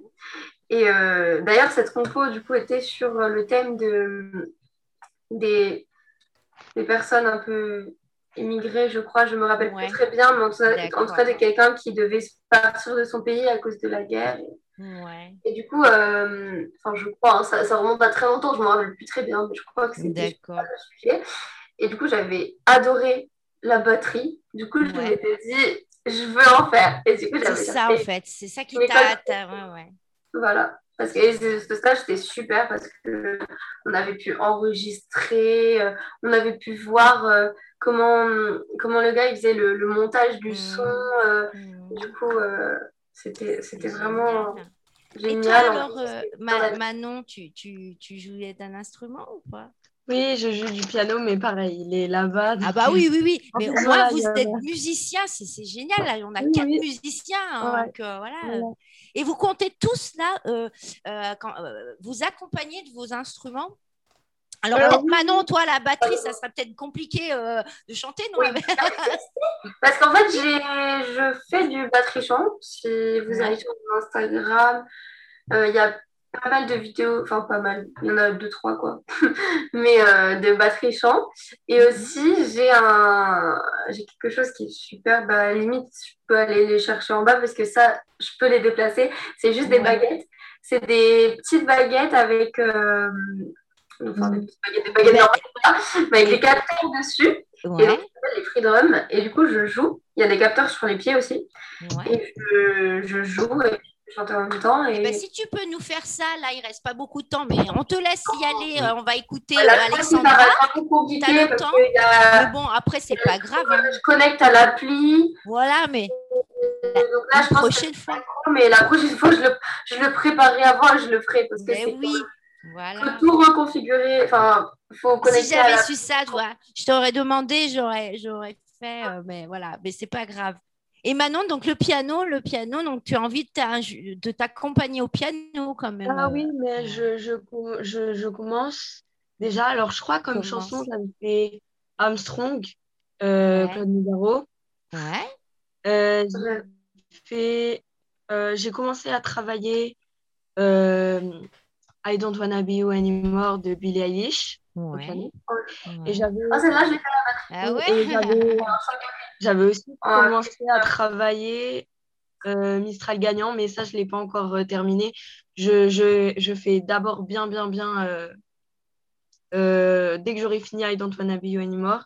Et euh, d'ailleurs, cette compo, du coup, était sur le thème de, des, des personnes un peu immigrées, je crois. Je me rappelle Ouais. plus très bien, mais en tout cas, de quelqu'un qui devait partir de son pays à cause de la guerre. Ouais. Et du coup, euh, enfin, je crois, hein, ça, ça remonte à très longtemps, je ne me rappelle plus très bien, mais je crois que c'était le sujet. Et du coup, j'avais adoré la batterie. Du coup, je Ouais. m'étais dit, je veux en faire. Et du coup, C'est ça en fait. C'est ça qui t'a- Ouais, ouais. Voilà. Parce que ce stage, c'était super parce qu'on avait pu enregistrer, euh, on avait pu voir euh, comment, comment le gars il faisait le, le montage du Mm. son. euh, du coup, c'était vraiment génial. Et toi alors, euh, Manon, tu, tu, tu jouais d'un instrument ou pas? Oui, je joue du piano, mais pareil, il est là-bas. Ah bah oui, oui, oui. Mais au moins, vous êtes musicien, c'est c'est génial. Là, on a Oui, quatre oui. musiciens. hein, Ouais. donc, euh, voilà. Voilà. Et vous comptez tous là, euh, euh, quand, euh, vous accompagnez de vos instruments? Alors, Manon, toi, la batterie, ça serait peut-être compliqué euh, de chanter, non? Oui. Parce qu'en fait, je fais du batterie chant. Si vous allez sur mon Instagram, euh, il y a pas mal de vidéos, enfin pas mal, il y en a deux, trois quoi, mais euh, de batterie chant. Et Mhm. aussi, j'ai un, j'ai quelque chose qui est super, bah, limite, je peux aller les chercher en bas parce que ça, je peux les déplacer. C'est juste des baguettes. C'est des petites baguettes avec, euh, enfin, des Mhm. petites baguettes, des baguettes normales, mais avec des capteurs dessus. Et donc, les free drums. Et du coup, je joue. Il y a des capteurs sur les pieds aussi. ouais. Et je, je joue et je chante en même temps. Et Eh ben, si tu peux nous faire ça, là, il reste pas beaucoup de temps, mais on te laisse y aller. euh, on va écouter la euh, Alexandra. T'as le temps que a- Mais bon, après, c'est pas grave. hein. je connecte à l'appli. Voilà, mais Donc là, je pense prochaine fois. mais la prochaine fois, je le, je le préparerai avant et je le ferai parce que Mais c'est oui, voilà. tout reconfigurer. Enfin, faut Si connecter à j'avais la... su ça, je t'aurais demandé, j'aurais, j'aurais fait, euh, mais voilà, mais c'est pas grave. Et Manon, donc le piano, le piano, donc tu as envie de, t'a- de t'accompagner au piano quand même. Ah euh. oui, mais je, je, com- je, je commence déjà. Alors, je crois comme chanson, j'avais fait Armstrong, euh, Ouais. Claude Nougaro. Ouais, Euh, j'ai fait, euh, j'ai commencé à travailler euh, I Don't Wanna Be You Anymore de Billie Eilish. Ouais. Et j'avais Ah, celle-là, je l'ai fait. Ah et ouais? j'avais- j'avais aussi Ah. commencé à travailler euh, Mistral gagnant, mais ça, je ne l'ai pas encore euh, terminé. Je, je, je fais d'abord bien, bien, bien. euh, dès que j'aurai fini I Don't Wanna Be You Anymore,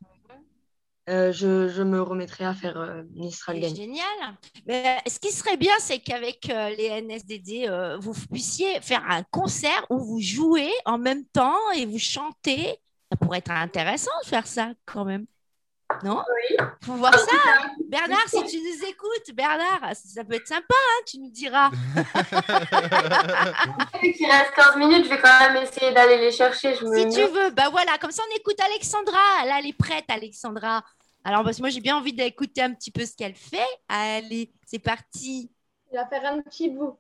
euh, je, je me remettrai à faire euh, Mistral gagnant. génial. Mais ce qui serait bien, c'est qu'avec euh, les NSDD, vous puissiez faire un concert où vous jouez en même temps et vous chantez. Ça pourrait être intéressant de faire ça quand même. Non Oui. Faut voir ça. hein. Bernard, si tu nous écoutes, Bernard, ça, ça peut être sympa, hein, tu nous diras. Vu qu'il reste 15 minutes, je vais quand même essayer d'aller les chercher. Je me Si tu veux, bah voilà, comme ça on écoute Alexandra. Là, elle est prête, Alexandra. Alors, parce que moi, j'ai bien envie d'écouter un petit peu ce qu'elle fait. Allez, c'est parti. Il va faire un petit bout.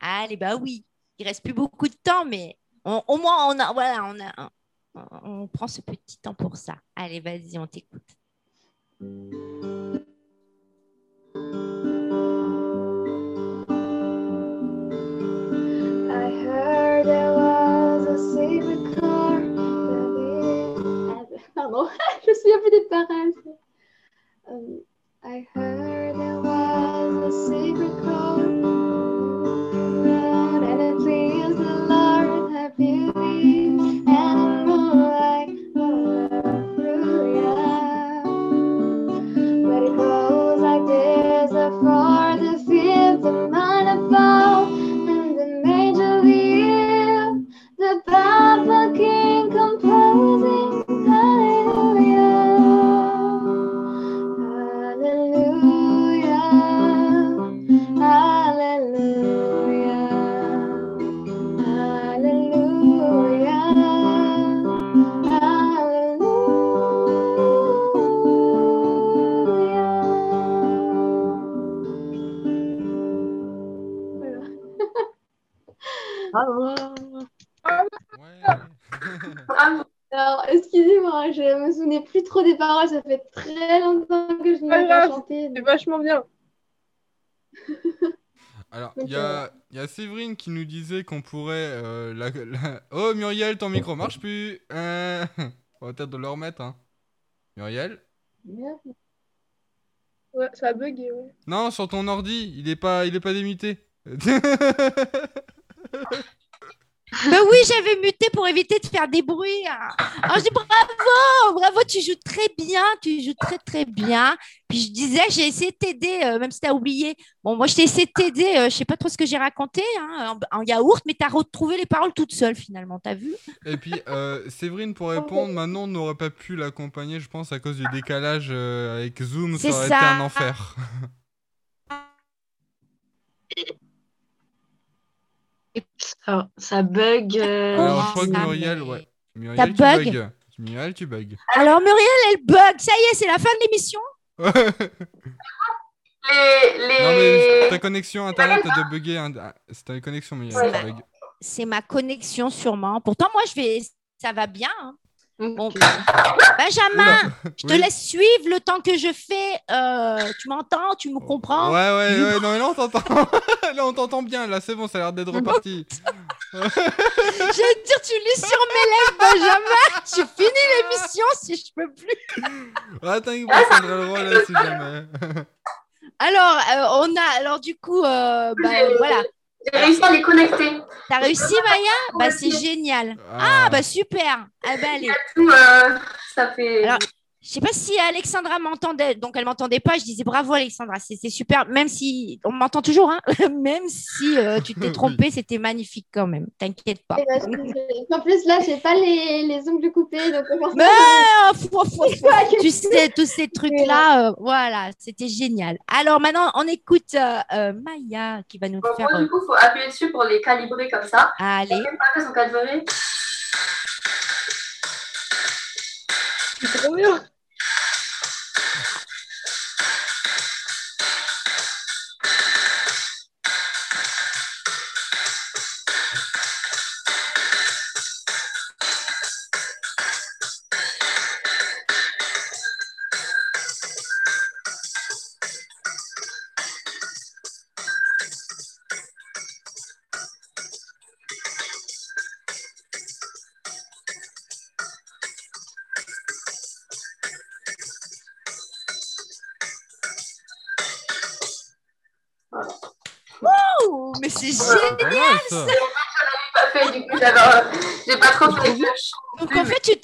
Allez, bah oui. Il reste plus beaucoup de temps, mais on- au moins, on a, voilà, on a, on, on prend ce petit temps pour ça. Allez, vas-y, on t'écoute. Je me souviens plus des paroles. Um, I heard there was a secret chord. Excusez-moi, je me souvenais plus trop des paroles, ça fait très longtemps que je n'ai Pas pas chanté. C'est vachement bien. Alors, il y a, il y a Séverine qui nous disait qu'on pourrait. euh, la, la- Oh, Muriel, ton micro marche plus. Euh, On va peut-être le remettre. Hein. Muriel? Merde. Ouais, ça a bugué, ouais. Non, sur ton ordi, il est pas, il est pas démuté. Bah oui, j'avais muté pour éviter de faire des bruits. hein. Alors, je dis bravo, bravo, tu joues très bien, tu joues très très bien. Puis je disais, j'ai essayé de t'aider, euh, même si tu as oublié. Bon, moi, je t'ai essayé de t'aider, euh, je sais pas trop ce que j'ai raconté hein, en, en yaourt, mais tu as retrouvé les paroles toute seule finalement, t'as vu? Et puis, euh, Séverine, pour répondre, Manon n'aurait pas pu l'accompagner, je pense, à cause du décalage euh, avec Zoom. C'est Ça aurait ça. été un enfer. Ça, ça bug. euh, Alors, je crois que Muriel, ouais. Tu bug bugs. Muriel, tu bugs. Alors, Muriel, elle bug. Ça y est, c'est la fin de l'émission. Les, mais ta connexion internet a de bugger. hein. Ah, C'est ta connexion, Muriel, Ouais. qui bug. C'est ma connexion sûrement. Pourtant, moi, je vais. Ça va bien. hein. Bon. Benjamin, je te Oui. laisse suivre le temps que je fais. Euh, tu m'entends Tu me comprends? Ouais, ouais, ouais, non, mais là on t'entend. là on t'entend bien, là c'est bon, ça a l'air d'être reparti. Je vais te dire, tu lis sur mes lèvres, Benjamin. J'ai fini l'émission si je peux plus. Ah, t'inquiète pas, je prendrai le rôle là si jamais. Alors, euh, on a. Alors, du coup, euh, bah, voilà. J'ai réussi à les connecter. T'as réussi, Maya Bah, c'est génial. Ah, bah, super. Ah, bah, allez. Tout, euh, ça fait. Alors, je sais pas si Alexandra m'entendait, donc elle m'entendait pas. Je disais bravo Alexandra, c'est super. Même si on m'entend toujours, hein. même si euh, tu t'es Oui. trompée, c'était magnifique quand même. T'inquiète pas. Eh ben, En plus, là, j'ai pas les, les ongles coupés, donc Mais euh, fou. pas que- tu sais tous ces trucs là, voilà, c'était génial. Alors maintenant, on écoute euh, euh, Maya qui va nous Bon, faire. euh, du coup, il faut appuyer dessus pour les calibrer comme ça. allez, sont C'est trop bien.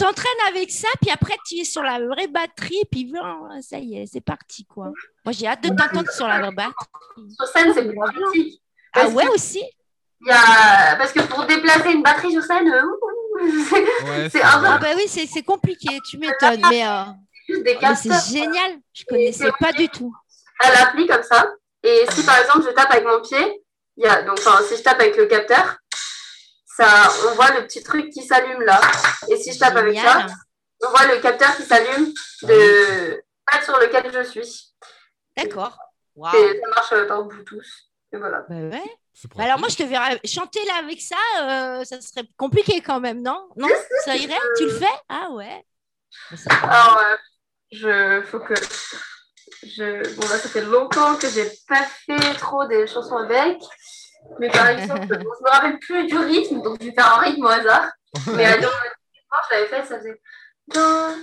T'entraînes avec ça, puis après tu es sur la vraie batterie, puis voilà, ça y est, c'est parti quoi. Moi j'ai hâte de t'entendre sur la vraie batterie. Sur scène, c'est plus pratique. Ah ouais aussi? il y a... Parce que pour déplacer une batterie sur scène, euh, c'est Ouais, C'est c'est un vrai. Ah bah oui, c'est c'est compliqué, tu m'étonnes, mais, euh, juste des mais c'est génial, je connaissais pas du tout. à l'appli comme ça. Et si par exemple je tape avec mon pied, il y a donc enfin, si je tape avec le capteur, ça on voit le petit truc qui s'allume là. Et si je tape avec ça, on voit le capteur qui s'allume de pas sur lequel je suis. D'accord. Waouh. Et ça marche euh, par Bluetooth. Et voilà. Bah ouais. Bah alors moi je te verrais chanter là avec ça, euh, ça serait compliqué quand même, non? Non? Ça irait? Tu le fais? Ah ouais. Bah. Alors euh, je faut que je bon là ça fait longtemps que j'ai pas fait trop des chansons avec. Mais par exemple, bon, je me rappelle plus du rythme, donc je vais faire un rythme au hasard. Mais à je l'avais fait, ça faisait. Non,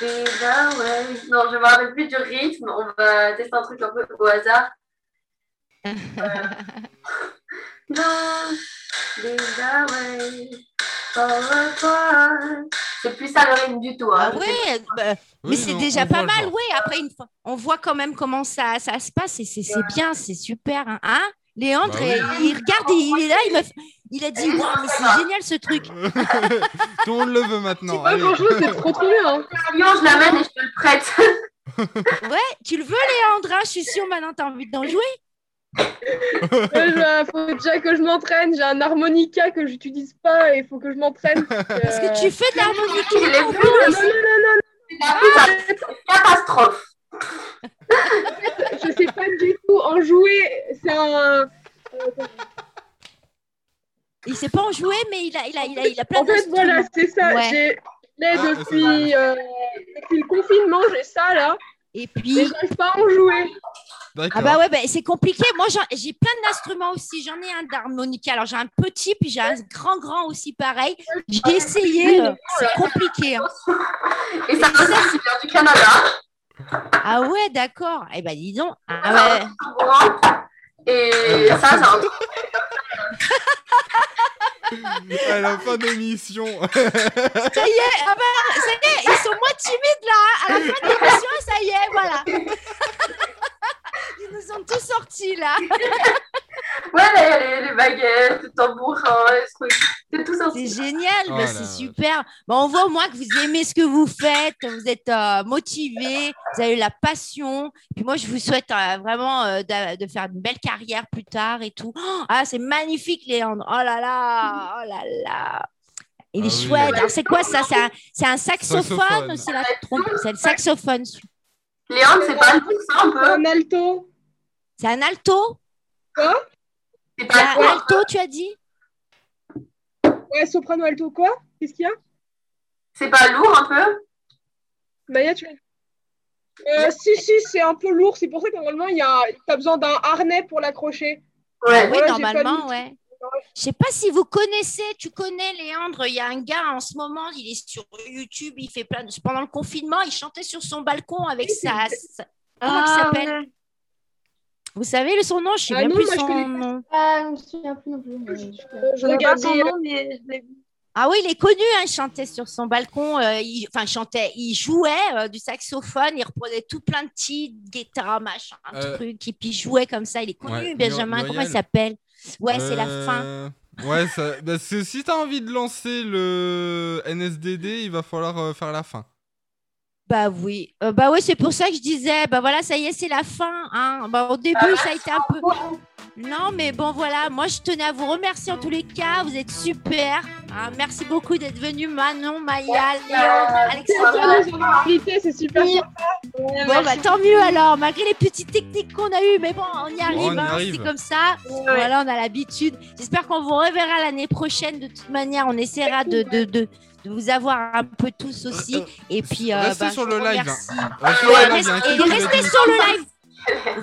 je me rappelle plus du rythme. On va tester un truc un peu au hasard. Euh. C'est plus ça le rythme du tout. Ah Hein. ouais, bah, Oui, mais c'est déjà pas mal, oui. Après, une fois, on voit quand même comment ça, ça se passe et c'est c'est bien, c'est super. Hein, Hein Léandre, Bah oui. il, il regarde, il, il est là, il, me, il a dit Waouh, mais c'est génial ce truc. Tout le monde le veut maintenant. Pas c'est trop trop bien. hein. Je l'amène et je te le prête. Ouais, tu le veux, Léandre hein Je suis sûre maintenant, tu as envie d'en jouer. Il faut déjà que je m'entraîne. J'ai un harmonica que j'utilise pas et il faut que je m'entraîne. Parce que tu fais de l'harmonica. Non, non, non, non, C'est plus catastrophe. sais pas du tout en jouer. C'est un. Il sait pas en jouer, mais il a, il a, il a, il a plein En fait, voilà, c'est ça. Ouais. J'ai là, Ah, depuis, euh, depuis le confinement, j'ai ça là. Et Et puis, j'arrive pas à en jouer. ah bah ouais, bah, c'est compliqué. Moi, j'ai plein d'instruments aussi. J'en ai un d'harmonica. Alors, j'ai un petit, puis j'ai un grand, grand aussi pareil. J'ai essayé. euh, c'est compliqué. hein. Et ça c'est vient du Canada. Ah ouais, d'accord. Eh ben, dis donc. Ah ouais. Et ça, c'est un truc. À la fin d'émission. Ça y est, ah bah, ça y est, ils sont moins timides là. À la fin de l'émission, ça y est, voilà. Ils nous ont tous sortis là. Ouais, les, les baguettes, le tambourin, les trucs. C'est tout ça. C'est génial, Oh bah, c'est super. Bah, on voit au moins que vous aimez ce que vous faites, vous êtes euh, motivé, vous avez la passion. Puis moi, je vous souhaite euh, vraiment euh, de, de faire une belle carrière plus tard et tout. Oh, ah, c'est magnifique, Léandre. Oh là là, oh là là. Il est Ah oui. chouette. Alors, c'est quoi ça? C'est un, un saxophone Saxophone. ou c'est la trompe? C'est le saxophone. Léandre, c'est pas tout ça un peu Un alto. C'est un alto? C'est C'est pas un quoi alto, tu as dit? Ouais, soprano alto quoi? Qu'est-ce qu'il y a? C'est pas lourd un peu? Maya, tu euh, Si, si, c'est un peu lourd. C'est pour ça que normalement, il y a... tu as besoin d'un harnais pour l'accrocher. Ouais. Oui, Voilà, normalement, ouais. Je sais pas si vous connaissez, tu connais Léandre, il y a un gars en ce moment, il est sur YouTube, il fait plein de... Pendant le confinement, il chantait sur son balcon avec sa... Comment il Ah, s'appelle? ouais. Vous savez le son? Nom Je sais Ah même non, plus moi, je son nom. Ah, je me souviens plus non plus. mais je- Euh, regardais. son nom, mais je l'ai vu. Ah oui, il est connu, hein, il chantait sur son balcon, euh, il... enfin il chantait, il jouait euh, du saxophone, il reprenait tout plein de titres, guitare, machin, un Euh, truc, et puis il jouait comme ça, il est connu, Ouais, Benjamin, Muriel. comment il s'appelle? Ouais, c'est la fin. Euh, Ouais, ça... bah, si t'as envie de lancer le NSDD, il va falloir euh, faire la fin. Bah oui, Euh, bah oui, c'est pour ça que je disais, bah voilà, ça y est, c'est la fin. Hein. Bah, au début, ça a été un peu. Non, mais bon, voilà, moi je tenais à vous remercier en tous les cas, vous êtes super. hein. Merci beaucoup d'être venu, Manon, Maya, Léon, invités, c'est super. Oui. Bon, bah tant mieux alors, malgré les petites techniques qu'on a eues, mais bon, on y arrive, on y hein, arrive. c'est comme ça. Voilà, on a l'habitude. J'espère qu'on vous reverra l'année prochaine. De toute manière, on essaiera de, de, de, de vous avoir un peu tous aussi. Et puis, euh, restez bah, sur je le vous live, remercie. hein. Restez sur le live, restez sur le live.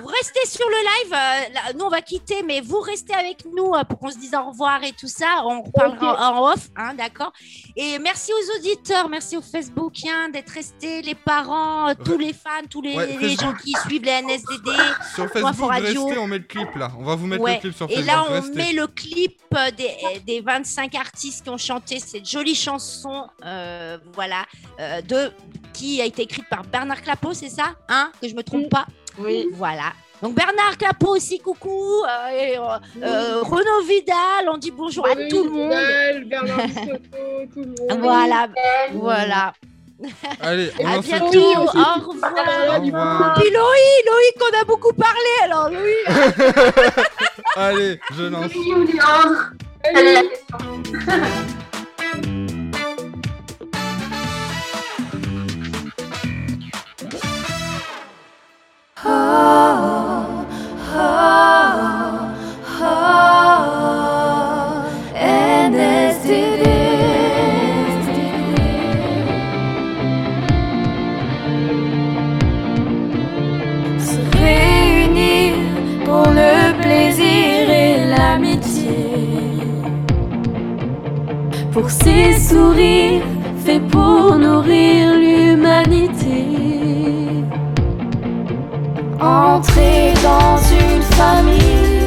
Vous restez sur le live. euh, là, nous, on va quitter, mais vous restez avec nous euh, pour qu'on se dise au revoir et tout ça. On reparlera en, en off, hein, d'accord Et merci aux auditeurs, merci aux Facebookiens d'être restés, les parents, euh, tous les fans, tous les, Ouais, les Facebook. gens qui suivent les NSDD. Sur Facebook, Radio. restez, on met le clip là. On va vous mettre Ouais. le clip sur Et Facebook. là, on restez. met le clip des, des 25 artistes qui ont chanté cette jolie chanson, euh, voilà, euh, de, qui a été écrite par Bernard Clapeau, c'est ça Hein Que je me trompe pas? Oui. Voilà. Donc Bernard Clapeau aussi, coucou. euh, et, euh, euh, Renaud Vidal, on dit bonjour à tout le monde. Vidal, Bernard Bisotto, tout le monde. Voilà, voilà. Allez, on À bientôt. Au revoir. Au revoir. Puis Loïc, Loïc, on a beaucoup parlé. Alors Loïc. Allez, je lance. Pour ces sourires faits pour nourrir l'humanité. Entrer dans une famille,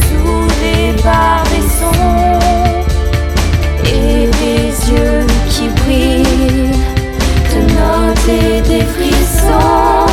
soudée par des sons et des yeux qui brillent de notes et des frissons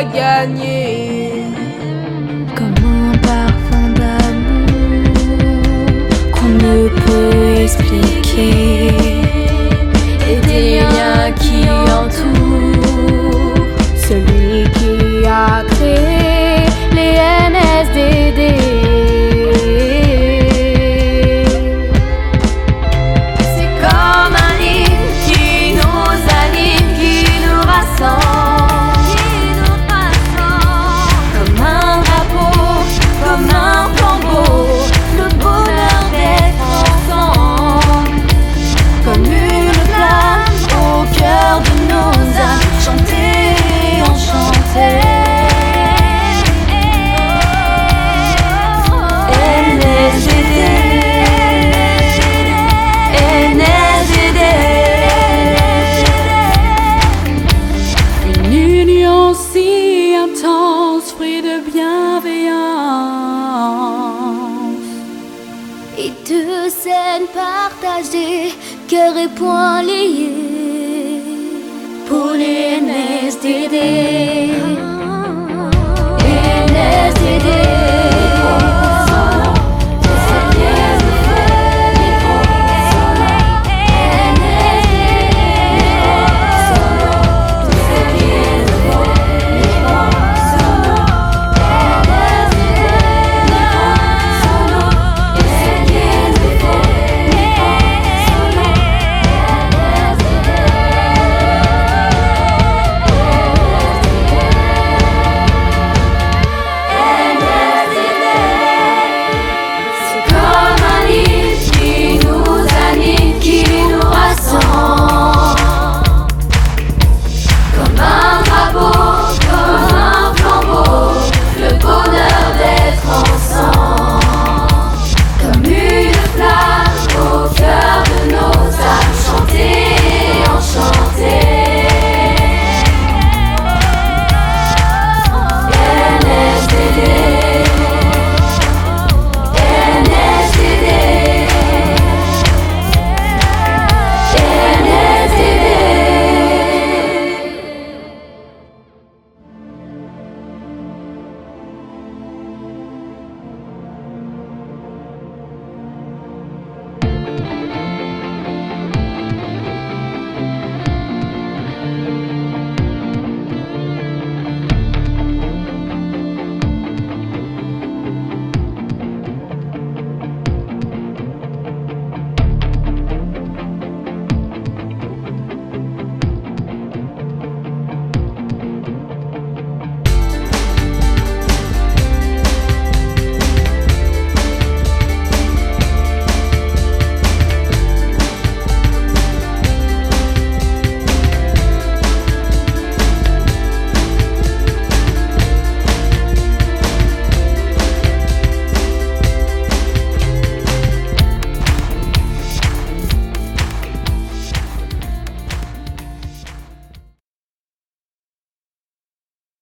joie gagner. Comme un parfum d'amour qu'on ne peut expliquer. Et des liens